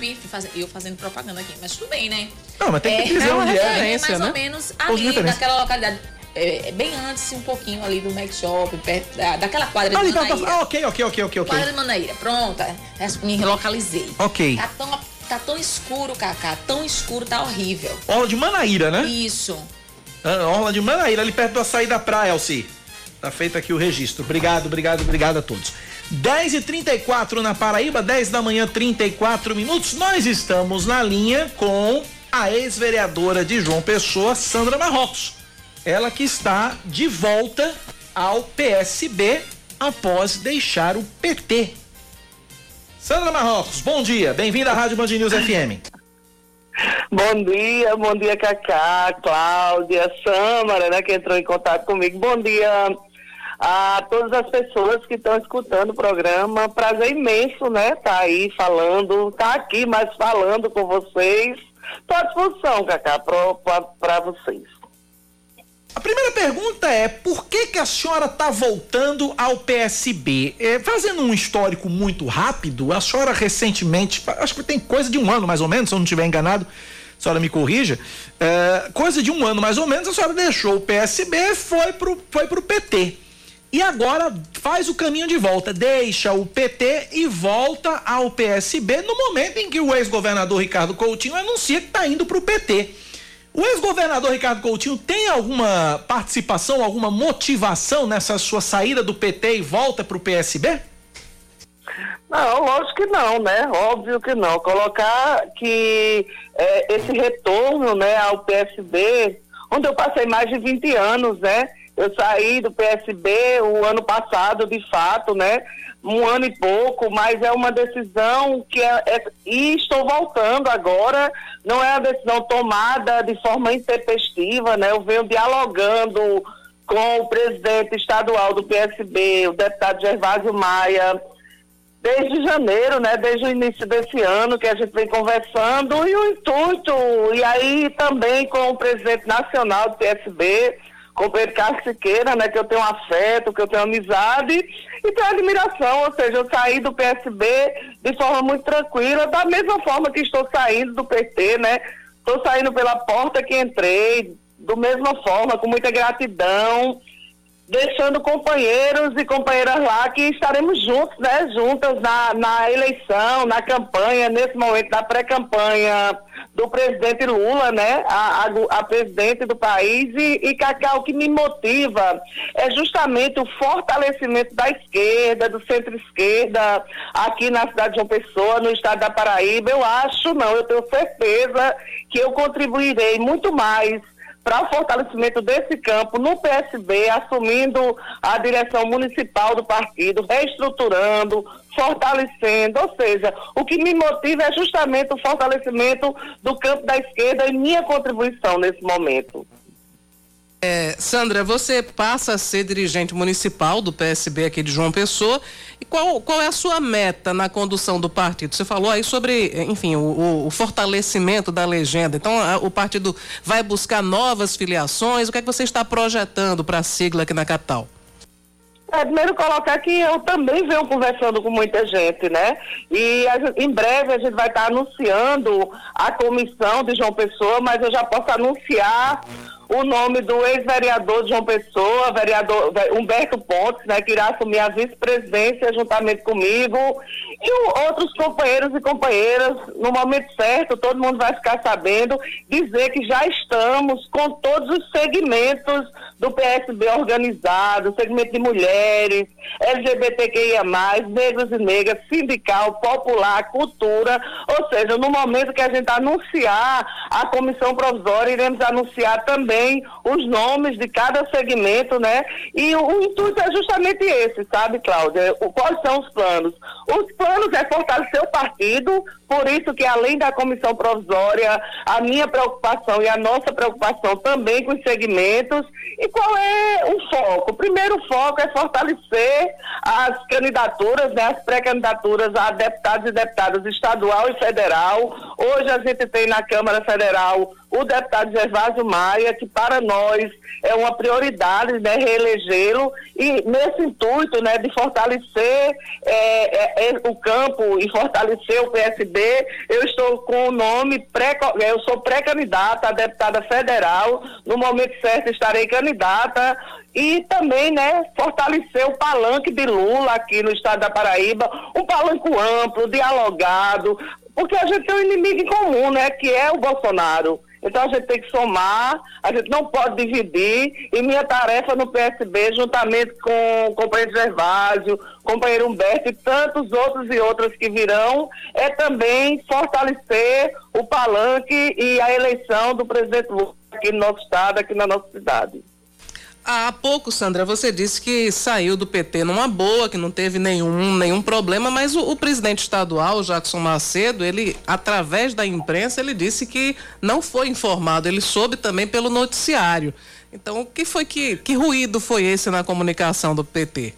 Eu fazendo propaganda aqui, mas tudo bem, né? Não, mas tem que dizer é, onde é. É mais né? ou menos ali, naquela localidade é, é, bem antes, um pouquinho ali do Mac Shop, perto da, daquela quadra ali, de Manaíra. Tá, tá, ok, ok, ok, ok, ok. Quadra de Manaíra, pronta. É, me localizei. Ok. Tá tão, tá tão escuro, Cacá, tão escuro, tá horrível. Orla de Manaíra, né? Isso. Ah, Orla de Manaíra, ali perto da saída da praia, Alci. Tá feito aqui o registro. Obrigado, obrigado, obrigado a todos. 10 e 34 na Paraíba, 10 da manhã, 34 minutos. Nós estamos na linha com a ex-vereadora de João Pessoa, Sandra Marrocos ela que está de volta ao PSB após deixar o PT. Sandra Marrocos, bom dia, bem-vinda à Rádio Band News FM. Bom dia, bom dia Cacá, Cláudia, Samara, né, que entrou em contato comigo. Bom dia a todas as pessoas que estão escutando o programa. Prazer imenso, né? Tá aí falando, tá aqui, mas falando com vocês. Estou à disposição, Cacá, para vocês. A primeira pergunta é por que que a senhora está voltando ao PSB? É, fazendo um histórico muito rápido, a senhora recentemente, acho que tem coisa de um ano mais ou menos, se eu não estiver enganado, a senhora me corrija, é, coisa de um ano mais ou menos, a senhora deixou o PSB, foi pro, foi pro PT. E agora faz o caminho de volta, deixa o PT e volta ao PSB no momento em que o ex-governador Ricardo Coutinho anuncia que está indo para o PT. O ex-governador Ricardo Coutinho tem alguma participação, alguma motivação nessa sua saída do PT e volta para o PSB? Não, lógico que não, né? Óbvio que não. Colocar que é, esse retorno né, ao PSB, onde eu passei mais de 20 anos, né? Eu saí do PSB o ano passado, de fato, né? Um ano e pouco, mas é uma decisão que é, é e estou voltando agora. Não é uma decisão tomada de forma intempestiva, né? Eu venho dialogando com o presidente estadual do PSB, o deputado Gervásio Maia, desde janeiro, né? Desde o início desse ano que a gente vem conversando e o intuito, e aí também com o presidente nacional do PSB, com Pedro Carlos Siqueira, né, que eu tenho afeto, que eu tenho amizade e tenho admiração, ou seja, eu saí do PSB de forma muito tranquila, da mesma forma que estou saindo do PT, né? Estou saindo pela porta que entrei, do mesma forma, com muita gratidão, deixando companheiros e companheiras lá que estaremos juntos, né? Juntas na, na eleição, na campanha, nesse momento da pré-campanha do presidente Lula, né, a, a, a presidente do país, e, e Cacau, o que me motiva é justamente o fortalecimento da esquerda, do centro-esquerda, aqui na cidade de João Pessoa, no estado da Paraíba. Eu acho, não, eu tenho certeza que eu contribuirei muito mais para o fortalecimento desse campo no PSB, assumindo a direção municipal do partido, reestruturando, fortalecendo, ou seja, o que me motiva é justamente o fortalecimento do campo da esquerda e minha contribuição nesse momento. É, Sandra, você passa a ser dirigente municipal do PSB aqui de João Pessoa. Qual, qual é a sua meta na condução do partido? Você falou aí sobre, enfim, o, o fortalecimento da legenda. Então, a, o partido vai buscar novas filiações. O que é que você está projetando para a sigla aqui na capital? É, primeiro colocar que eu também venho conversando com muita gente, né? E a, em breve a gente vai estar anunciando a comissão de João Pessoa, mas eu já posso anunciar o nome do ex-vereador João Pessoa, vereador Humberto Pontes, né, que irá assumir a vice-presidência juntamente comigo, e outros companheiros e companheiras, no momento certo, todo mundo vai ficar sabendo, dizer que já estamos com todos os segmentos do PSB organizado, segmento de mulheres, LGBTQIA+, negros e negras, sindical, popular, cultura, ou seja, no momento que a gente anunciar a comissão provisória, iremos anunciar também os nomes de cada segmento, né? E o, o intuito é justamente esse, sabe, Cláudia? O, quais são os planos? Os planos é fortalecer o partido, por isso que além da comissão provisória, a minha preocupação e a nossa preocupação também com os segmentos. E qual é o foco? O primeiro foco é fortalecer as candidaturas, né, as pré-candidaturas a deputados e deputadas estadual e federal. Hoje a gente tem na Câmara Federal o deputado Gervásio Maia, que para nós é uma prioridade, né, reelegê-lo, e nesse intuito, né, de fortalecer é, é, é, o campo e fortalecer o PSB, eu estou com o nome, pré, eu sou pré-candidata a deputada federal, no momento certo estarei candidata, e também, né, fortalecer o palanque de Lula aqui no estado da Paraíba, um palanque amplo, dialogado, porque a gente tem um inimigo em comum, né, que é o Bolsonaro. Então a gente tem que somar, a gente não pode dividir. E minha tarefa no PSB, juntamente com o companheiro Gervásio, companheiro Humberto e tantos outros e outras que virão, é também fortalecer o palanque e a eleição do presidente Lula aqui no nosso estado, aqui na nossa cidade. Há pouco, Sandra, você disse que saiu do PT numa boa, que não teve nenhum, nenhum problema, mas o, o, presidente estadual, Jackson Macedo, ele, através da imprensa, ele disse que não foi informado, ele soube também pelo noticiário. Então, o que foi que, que ruído foi esse na comunicação do PT?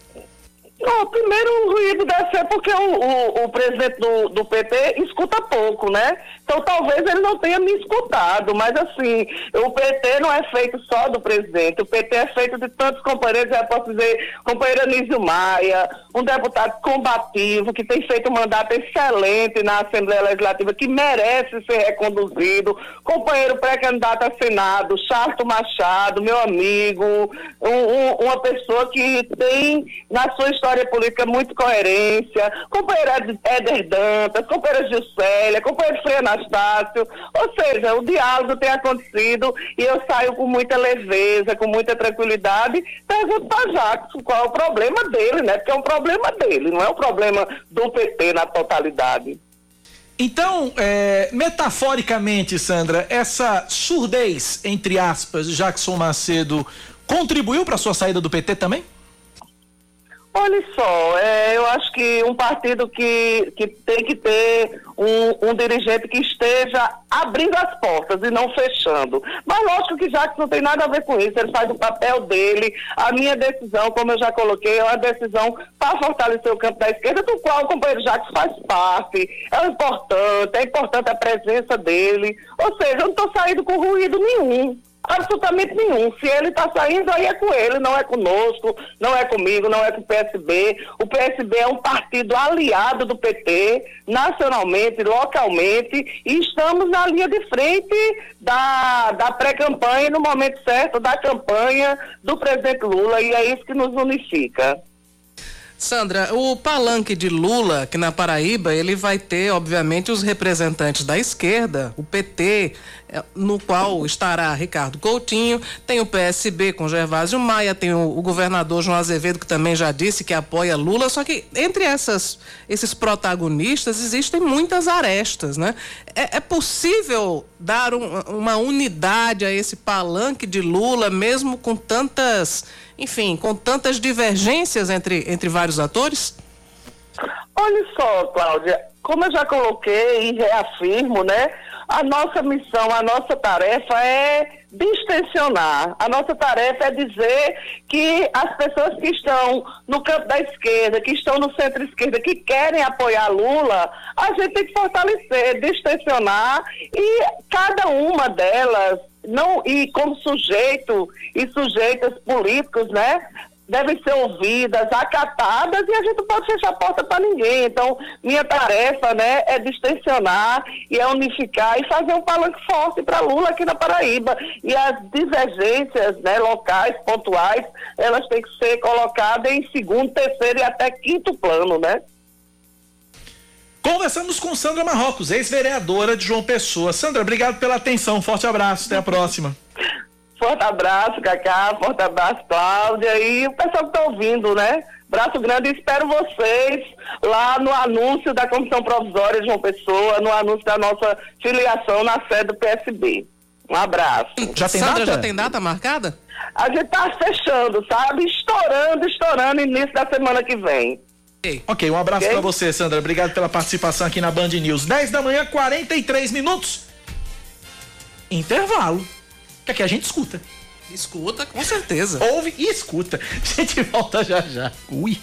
Não, primeiro o ruído deve ser porque o, o, o presidente do, do, PT escuta pouco, né? Então talvez ele não tenha me escutado, mas assim, o PT não é feito só do presidente, o PT é feito de tantos companheiros, já posso dizer, companheiro Anísio Maia, um deputado combativo, que tem feito um mandato excelente na Assembleia Legislativa, que merece ser reconduzido, companheiro pré-candidato a Senado, Charto Machado, meu amigo, um, um, uma pessoa que tem na sua história política muito coerência, companheira Éder Dantas, companheira Gisélia, companheiro Frei Anastácio, ou seja, o diálogo tem acontecido e eu saio com muita leveza, com muita tranquilidade, pergunto para Jacques qual é o problema dele, né? Porque é um problema dele, não é um problema do PT na totalidade. Então, é, metaforicamente, Sandra, essa surdez, entre aspas, Jackson Macedo, contribuiu para sua saída do PT também? Olha só, é, eu acho que um partido que, que tem que ter um, um, dirigente que esteja abrindo as portas e não fechando. Mas lógico que Jacques não tem nada a ver com isso, ele faz o papel dele. A minha decisão, como eu já coloquei, é uma decisão para fortalecer o campo da esquerda, do qual o companheiro Jacques faz parte. É importante, é importante a presença dele. Ou seja, eu não estou saindo com ruído nenhum. Absolutamente nenhum. Se ele está saindo, aí é com ele, não é conosco, não é comigo, não é com o PSB. O PSB é um partido aliado do PT, nacionalmente, localmente, e estamos na linha de frente da, da pré-campanha, no momento certo, da campanha do presidente Lula, e é isso que nos unifica. Sandra, o palanque de Lula, aqui na Paraíba, ele vai ter, obviamente, os representantes da esquerda, o PT, no qual estará Ricardo Coutinho, tem o PSB com Gervásio Maia, tem o, o, governador João Azevedo, que também já disse que apoia Lula, só que entre essas, esses protagonistas existem muitas arestas, né? É, é possível dar um, uma unidade a esse palanque de Lula, mesmo com tantas enfim, com tantas divergências entre, entre vários atores? Olha só, Cláudia, como eu já coloquei e reafirmo, né? A nossa missão, a nossa tarefa é distensionar. A nossa tarefa é dizer que as pessoas que estão no campo da esquerda, que estão no centro-esquerda, que querem apoiar Lula, a gente tem que fortalecer, distensionar e cada uma delas não e como sujeito e sujeitas políticos, né? Devem ser ouvidas, acatadas e a gente não pode fechar a porta para ninguém. Então, minha tarefa, né, é distensionar e é unificar e fazer um palanque forte para Lula aqui na Paraíba. E as divergências, né, locais, pontuais, elas têm que ser colocadas em segundo, terceiro e até quinto plano, né? Conversamos com Sandra Marrocos, ex-vereadora de João Pessoa. Sandra, obrigado pela atenção. Forte abraço. Até a próxima. Forte abraço, Cacá. Forte abraço, Cláudia. E o pessoal que está ouvindo, né? Braço grande. Espero vocês lá no anúncio da Comissão Provisória de João Pessoa, no anúncio da nossa filiação na sede do PSB. Um abraço. Já tem Sandra, data? já tem data marcada? A gente está fechando, sabe? Estourando, estourando, início da semana que vem. Ok, um abraço okay? para você, Sandra. Obrigado pela participação aqui na Band News. 10 da manhã, 43 minutos. Intervalo que aqui a gente escuta. Escuta, com certeza. Ouve e escuta. A gente volta já já. Ui.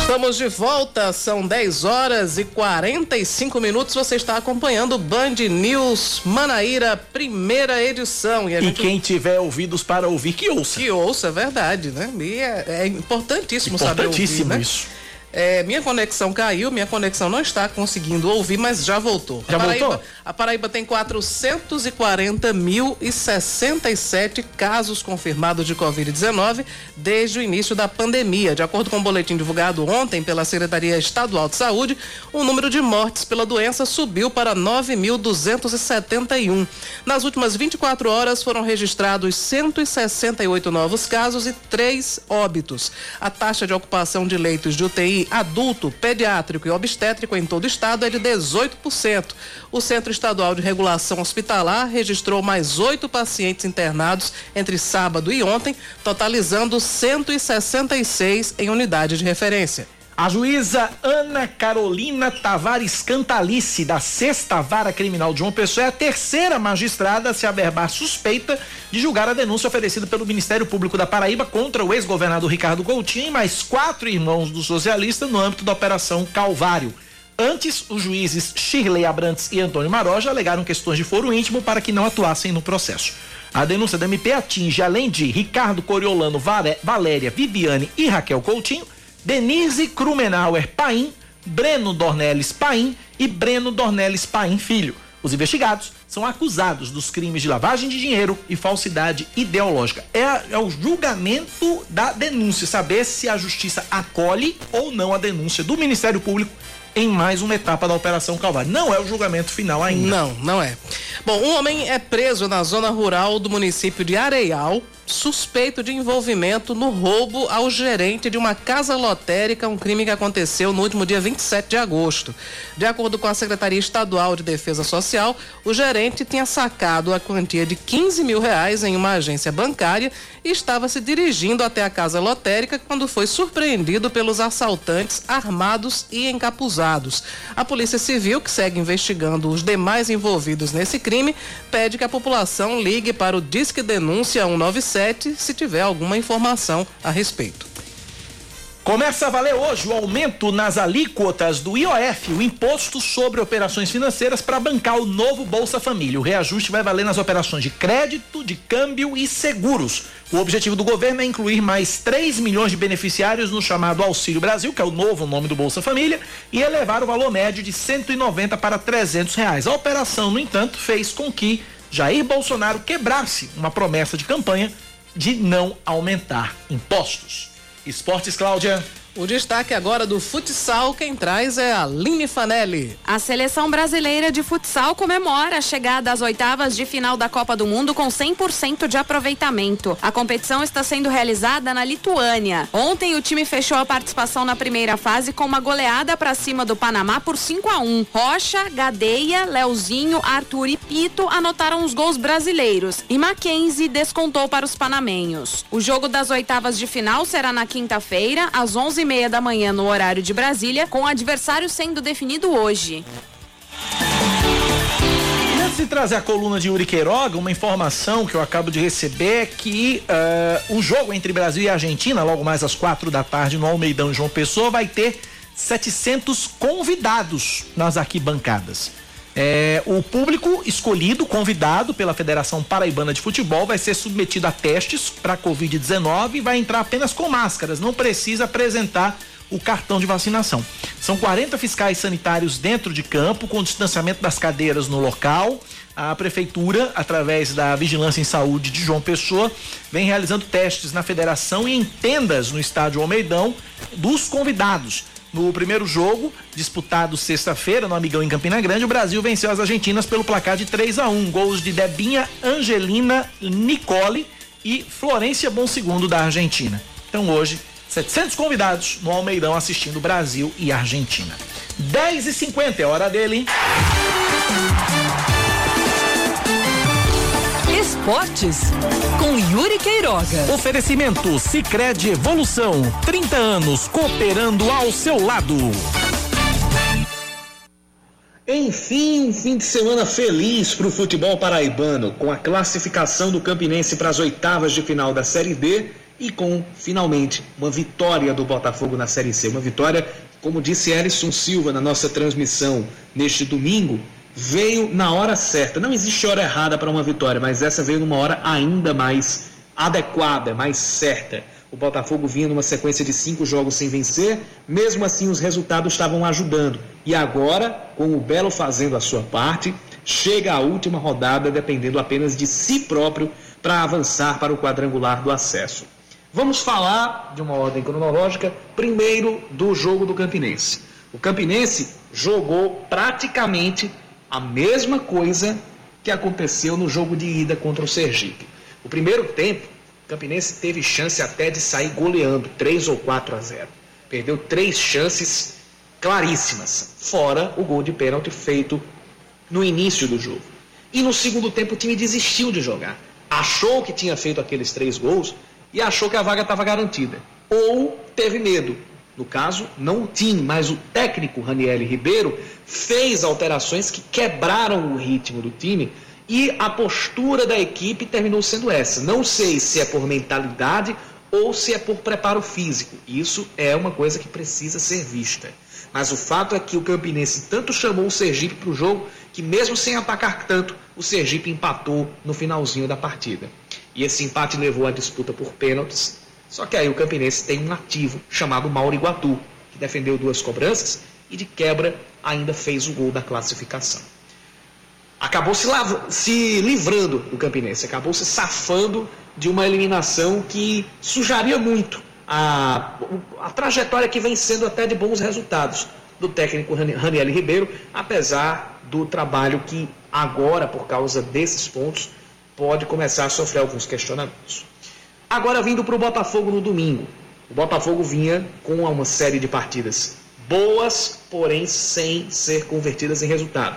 Estamos de volta, são 10 horas e 45 minutos. Você está acompanhando o Band News Manaíra, primeira edição. E, gente... e, quem tiver ouvidos para ouvir, que ouça. Que ouça, é verdade, né? E é, é importantíssimo, importantíssimo saber ouvir. Importantíssimo né? isso. É, minha conexão caiu, minha conexão não está conseguindo ouvir, mas já voltou. Já a Paraíba, voltou? A Paraíba tem 440.067 casos confirmados de Covid-19 desde o início da pandemia. De acordo com o um boletim divulgado ontem pela Secretaria Estadual de Saúde, o número de mortes pela doença subiu para 9.271. Nas últimas 24 horas foram registrados 168 novos casos e três óbitos. A taxa de ocupação de leitos de UTI adulto, pediátrico e obstétrico em todo o estado é de 18%. O Centro Estadual de Regulação Hospitalar registrou mais oito pacientes internados entre sábado e ontem, totalizando 166 em unidade de referência. A juíza Ana Carolina Tavares Cantalice, da Sexta Vara Criminal de João Pessoa, é a terceira magistrada a se averbar suspeita de julgar a denúncia oferecida pelo Ministério Público da Paraíba contra o ex-governador Ricardo Coutinho e mais quatro irmãos do socialista no âmbito da Operação Calvário. Antes, os juízes Shirley Abrantes e Antônio Maroja alegaram questões de foro íntimo para que não atuassem no processo. A denúncia da MP atinge, além de Ricardo Coriolano, Valéria, Viviane e Raquel Coutinho, Denise Krumenauer Paim, Breno Dornelles Paim e Breno Dornelles Paim Filho. Os investigados são acusados dos crimes de lavagem de dinheiro e falsidade ideológica. É, é, o julgamento da denúncia, saber se a justiça acolhe ou não a denúncia do Ministério Público em mais uma etapa da Operação Calvário. Não é o julgamento final ainda. Não, não é. Bom, um homem é preso na zona rural do município de Areial suspeito de envolvimento no roubo ao gerente de uma casa lotérica, um crime que aconteceu no último dia 27 de agosto. De acordo com a Secretaria Estadual de Defesa Social, o gerente tinha sacado a quantia de 15 mil reais em uma agência bancária e estava se dirigindo até a casa lotérica quando foi surpreendido pelos assaltantes armados e encapuzados. A Polícia Civil, que segue investigando os demais envolvidos nesse crime, pede que a população ligue para o Disque Denúncia 197 se tiver alguma informação a respeito. Começa a valer hoje o aumento nas alíquotas do IOF, o Imposto sobre Operações Financeiras, para bancar o novo Bolsa Família. O reajuste vai valer nas operações de crédito, de câmbio e seguros. O objetivo do governo é incluir mais 3 milhões de beneficiários no chamado Auxílio Brasil, que é o novo nome do Bolsa Família, e elevar o valor médio de 190 para 300 reais. A operação, no entanto, fez com que Jair Bolsonaro quebrasse uma promessa de campanha de não aumentar impostos. Esportes, Cláudia. O destaque agora do futsal, quem traz é a Line Fanelli. A seleção brasileira de futsal comemora a chegada às oitavas de final da Copa do Mundo com 100% de aproveitamento. A competição está sendo realizada na Lituânia. Ontem o time fechou a participação na primeira fase com uma goleada para cima do Panamá por 5 a 1. Rocha, Gadeia, Leozinho, Arthur e Pito anotaram os gols brasileiros e Mackenzie descontou para os panamenhos. O jogo das oitavas de final será na quinta-feira às 11 e meia da manhã no horário de Brasília, com o adversário sendo definido hoje. Antes de trazer a coluna de Yuri Queiroga, uma informação que eu acabo de receber é que uh, o jogo entre Brasil e Argentina, logo mais às quatro da tarde no Almeidão João Pessoa, vai ter 700 convidados nas arquibancadas. É, o público escolhido, convidado pela Federação Paraibana de Futebol, vai ser submetido a testes para Covid-19 e vai entrar apenas com máscaras, não precisa apresentar o cartão de vacinação. São 40 fiscais sanitários dentro de campo, com distanciamento das cadeiras no local. A prefeitura, através da Vigilância em Saúde de João Pessoa, vem realizando testes na federação e em tendas no estádio Almeidão dos convidados. No primeiro jogo, disputado sexta-feira no Amigão em Campina Grande, o Brasil venceu as Argentinas pelo placar de 3 a 1 Gols de Debinha, Angelina, Nicole e Florência Bom Segundo da Argentina. Então hoje, 700 convidados no Almeidão assistindo Brasil e Argentina. 10 e 50 é hora dele, hein? Esportes com Yuri Queiroga. Oferecimento Sicredi Evolução, 30 anos cooperando ao seu lado. Enfim, um fim de semana feliz para o futebol paraibano, com a classificação do Campinense para as oitavas de final da Série D e com, finalmente, uma vitória do Botafogo na Série C. Uma vitória, como disse Ellison Silva na nossa transmissão neste domingo, veio na hora certa. Não existe hora errada para uma vitória, mas essa veio numa hora ainda mais adequada, mais certa. O Botafogo vinha numa sequência de cinco jogos sem vencer, mesmo assim os resultados estavam ajudando. E agora, com o Belo fazendo a sua parte, chega a última rodada dependendo apenas de si próprio para avançar para o quadrangular do acesso. Vamos falar de uma ordem cronológica, primeiro do jogo do Campinense. O Campinense jogou praticamente a mesma coisa que aconteceu no jogo de ida contra o Sergipe. O primeiro tempo, o Campinense teve chance até de sair goleando 3 ou 4 a 0. Perdeu três chances claríssimas, fora o gol de pênalti feito no início do jogo. E no segundo tempo o time desistiu de jogar. Achou que tinha feito aqueles três gols e achou que a vaga estava garantida. Ou teve medo. No caso, não o time, mas o técnico Raniel Ribeiro fez alterações que quebraram o ritmo do time e a postura da equipe terminou sendo essa. Não sei se é por mentalidade ou se é por preparo físico. Isso é uma coisa que precisa ser vista. Mas o fato é que o Campinense tanto chamou o Sergipe para o jogo que, mesmo sem atacar tanto, o Sergipe empatou no finalzinho da partida. E esse empate levou à disputa por pênaltis. Só que aí o Campinense tem um ativo chamado Mauro Iguatu, que defendeu duas cobranças e de quebra ainda fez o gol da classificação. Acabou se, se livrando do Campinense, acabou se safando de uma eliminação que sujaria muito a, a trajetória que vem sendo até de bons resultados do técnico Raniel Ribeiro, apesar do trabalho que agora, por causa desses pontos, pode começar a sofrer alguns questionamentos. Agora vindo para o Botafogo no domingo. O Botafogo vinha com uma série de partidas boas, porém sem ser convertidas em resultado.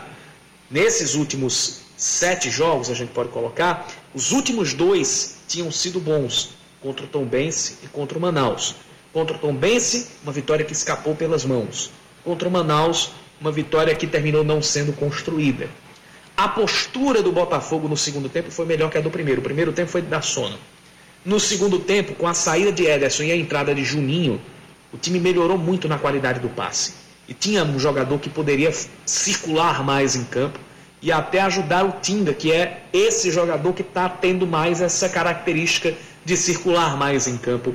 Nesses últimos sete jogos, a gente pode colocar, os últimos dois tinham sido bons, contra o Tombense e contra o Manaus. Contra o Tombense, uma vitória que escapou pelas mãos. Contra o Manaus, uma vitória que terminou não sendo construída. A postura do Botafogo no segundo tempo foi melhor que a do primeiro. O primeiro tempo foi da sono. No segundo tempo, com a saída de Ederson e a entrada de Juninho, o time melhorou muito na qualidade do passe. E tinha um jogador que poderia circular mais em campo e até ajudar o Tinga, que é esse jogador que está tendo mais essa característica de circular mais em campo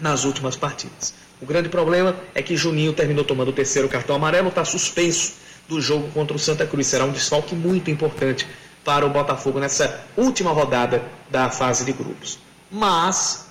nas últimas partidas. O grande problema é que Juninho terminou tomando o terceiro cartão amarelo, está suspenso do jogo contra o Santa Cruz. Será um desfalque muito importante para o Botafogo nessa última rodada da fase de grupos. Mas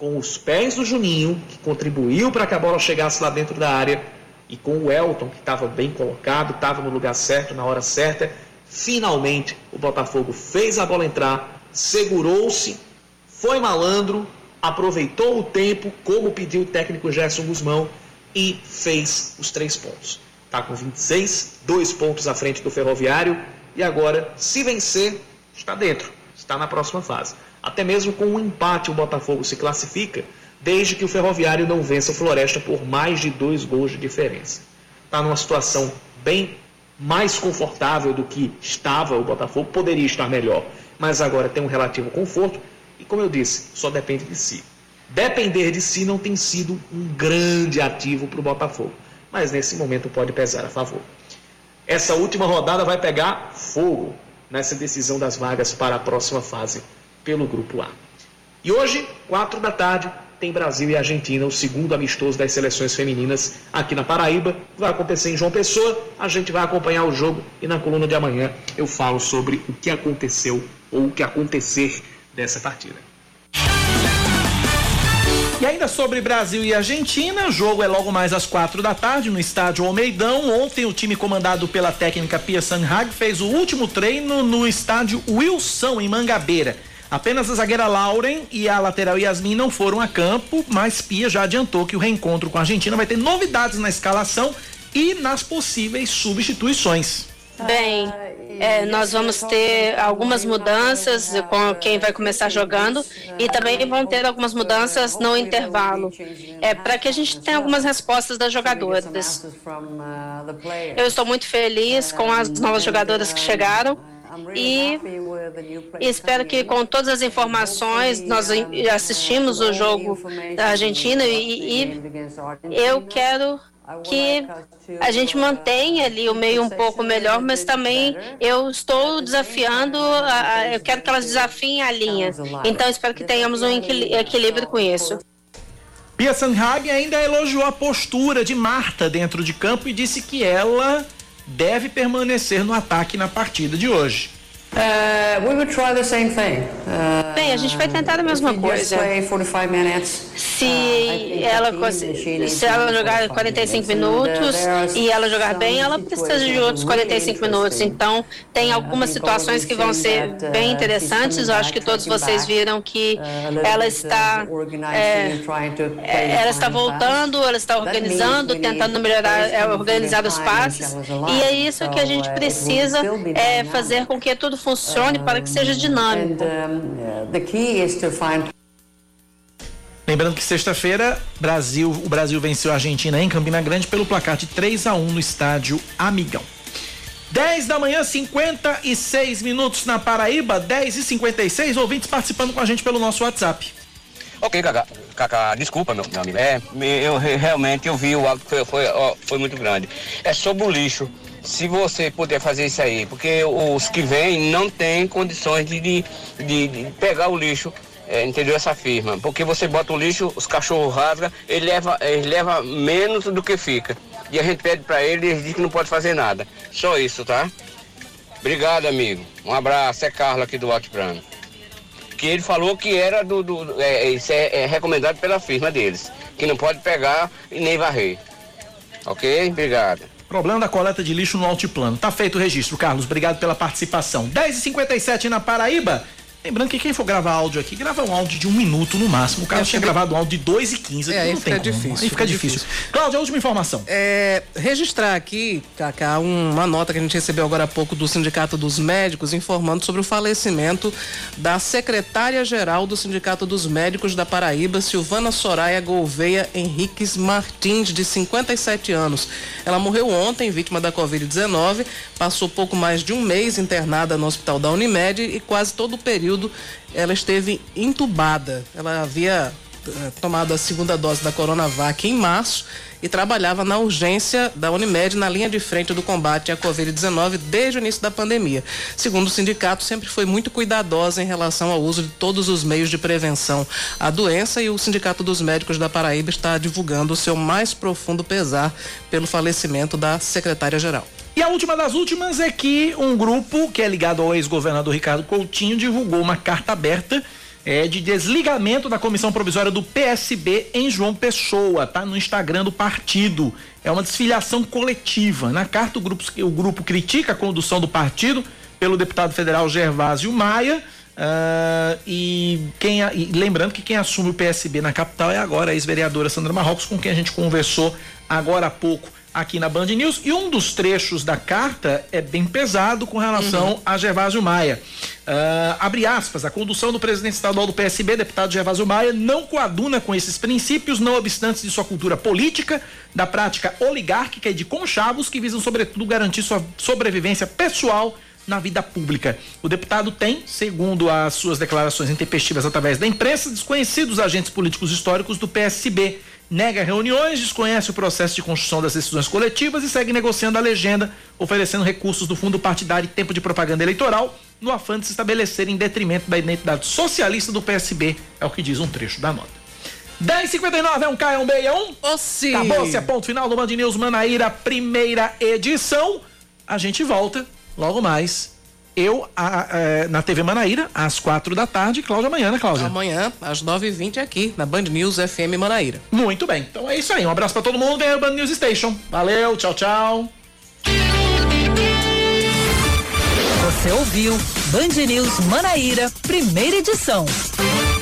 com os pés do Juninho, que contribuiu para que a bola chegasse lá dentro da área, e com o Elton, que estava bem colocado, estava no lugar certo, na hora certa, finalmente o Botafogo fez a bola entrar, segurou-se, foi malandro, aproveitou o tempo, como pediu o técnico Gerson Guzmão, e fez os três pontos. Está com 26, dois pontos à frente do Ferroviário, e agora, se vencer, está dentro, está na próxima fase. Até mesmo com um empate, o Botafogo se classifica, desde que o Ferroviário não vença o Floresta por mais de dois gols de diferença. Está numa situação bem mais confortável do que estava o Botafogo, poderia estar melhor, mas agora tem um relativo conforto e, como eu disse, só depende de si. Depender de si não tem sido um grande ativo para o Botafogo, mas nesse momento pode pesar a favor. Essa última rodada vai pegar fogo nessa decisão das vagas para a próxima fase pelo Grupo A. E hoje, quatro da tarde, tem Brasil e Argentina, o segundo amistoso das seleções femininas aqui na Paraíba. Vai acontecer em João Pessoa. A gente vai acompanhar o jogo e na coluna de amanhã eu falo sobre o que aconteceu ou o que acontecer dessa partida. E ainda sobre Brasil e Argentina, o jogo é logo mais às quatro da tarde no estádio Almeidão. Ontem o time comandado pela técnica Pia Sanhag fez o último treino no estádio Wilson em Mangabeira. Apenas a zagueira Lauren e a lateral Yasmin não foram a campo, mas Pia já adiantou que o reencontro com a Argentina vai ter novidades na escalação e nas possíveis substituições. Bem, é, nós vamos ter algumas mudanças com quem vai começar jogando e também vão ter algumas mudanças no intervalo, é, para que a gente tenha algumas respostas das jogadoras. Eu estou muito feliz com as novas jogadoras que chegaram e espero que com todas as informações nós assistimos o jogo da Argentina e, e eu quero que a gente mantenha ali o meio um pouco melhor, mas também eu estou desafiando, a, eu quero que elas desafiem a linha. Então espero que tenhamos um equilíbrio com isso. Pia Sanhag ainda elogiou a postura de Marta dentro de campo e disse que ela deve permanecer no ataque na partida de hoje. Uh, we would try the same thing. Uh, Bem, a gente vai tentar a mesma coisa. Se uh, ela se ela jogar 45 minutos e ela jogar bem, ela precisa de outros 45 minutos. Então, tem algumas situações que vão ser bem interessantes. Eu acho que todos vocês viram que ela está é, ela está voltando, ela está organizando, tentando melhorar, é, organizar os passes. E é isso que a gente precisa é, fazer com que tudo funcione para que seja dinâmico. Lembrando que sexta-feira, Brasil, o Brasil venceu a Argentina em Campina Grande pelo placar de 3 a 1 no estádio Amigão. 10 da manhã, 56 minutos na Paraíba, 10 e 56 ouvintes participando com a gente pelo nosso WhatsApp. Ok, Cacá, Cacá desculpa, meu, meu amigo. É, eu realmente eu vi o algo foi, foi, foi muito grande. É sobre o lixo se você puder fazer isso aí, porque os que vêm não têm condições de, de, de, de pegar o lixo, é, entendeu? Essa firma. Porque você bota o lixo, os cachorros rasgam, ele leva, ele leva menos do que fica. E a gente pede para ele e ele diz que não pode fazer nada. Só isso, tá? Obrigado, amigo. Um abraço, é Carlos aqui do Alto Plano. Que ele falou que era do. do é, isso é, é recomendado pela firma deles. Que não pode pegar e nem varrer. Ok? Obrigado. Problema da coleta de lixo no altiplano. Tá feito o registro, Carlos. Obrigado pela participação. 10h57 na Paraíba. Lembrando que quem for gravar áudio aqui, grava um áudio de um minuto no máximo. O cara é, tinha gravado um áudio de 2 e 15. É, aí não fica tem difícil. Aí fica difícil. Cláudia, a última informação. É, registrar aqui, Cacá, uma nota que a gente recebeu agora há pouco do Sindicato dos Médicos informando sobre o falecimento da secretária-geral do Sindicato dos Médicos da Paraíba, Silvana Soraya Gouveia Henriques Martins, de 57 anos. Ela morreu ontem, vítima da Covid-19, passou pouco mais de um mês internada no hospital da Unimed e quase todo o período período ela esteve entubada. Ela havia eh, tomado a segunda dose da Coronavac em março e trabalhava na urgência da Unimed na linha de frente do combate à Covid-19 desde o início da pandemia. Segundo o sindicato, sempre foi muito cuidadosa em relação ao uso de todos os meios de prevenção à doença e o Sindicato dos Médicos da Paraíba está divulgando o seu mais profundo pesar pelo falecimento da secretária-geral. E a última das últimas é que um grupo que é ligado ao ex-governador Ricardo Coutinho divulgou uma carta aberta é, de desligamento da comissão provisória do PSB em João Pessoa, tá no Instagram do partido. É uma desfiliação coletiva. Na carta, o grupo, o grupo critica a condução do partido pelo deputado federal Gervásio Maia. Uh, e, quem, e lembrando que quem assume o PSB na capital é agora a ex-vereadora Sandra Marrocos, com quem a gente conversou agora há pouco aqui na Band News. E um dos trechos da carta é bem pesado com relação uhum. a Gervásio Maia. Uh, abre aspas, a condução do presidente estadual do PSB, deputado Gervásio Maia, não coaduna com esses princípios, não obstantes de sua cultura política, da prática oligárquica e de conchavos que visam, sobretudo, garantir sua sobrevivência pessoal na vida pública. O deputado tem, segundo as suas declarações intempestivas através da imprensa, desconhecidos agentes políticos históricos do PSB. Nega reuniões, desconhece o processo de construção das decisões coletivas e segue negociando a legenda, oferecendo recursos do fundo partidário e tempo de propaganda eleitoral, no afã de se estabelecer em detrimento da identidade socialista do PSB, é o que diz um trecho da nota. 10h59 é um K, é um B, é um? Ossi. Acabou-se a ponto final do Band News Manaíra, primeira edição. A gente volta logo mais. Eu a, a, na TV Manaíra, às quatro da tarde. Cláudia amanhã, né, Cláudia? Amanhã, às nove e vinte aqui, na Band News FM Manaíra. Muito bem. Então é isso aí. Um abraço para todo mundo. Vem o Band News Station. Valeu, tchau, tchau. Você ouviu Band News Manaíra, primeira edição.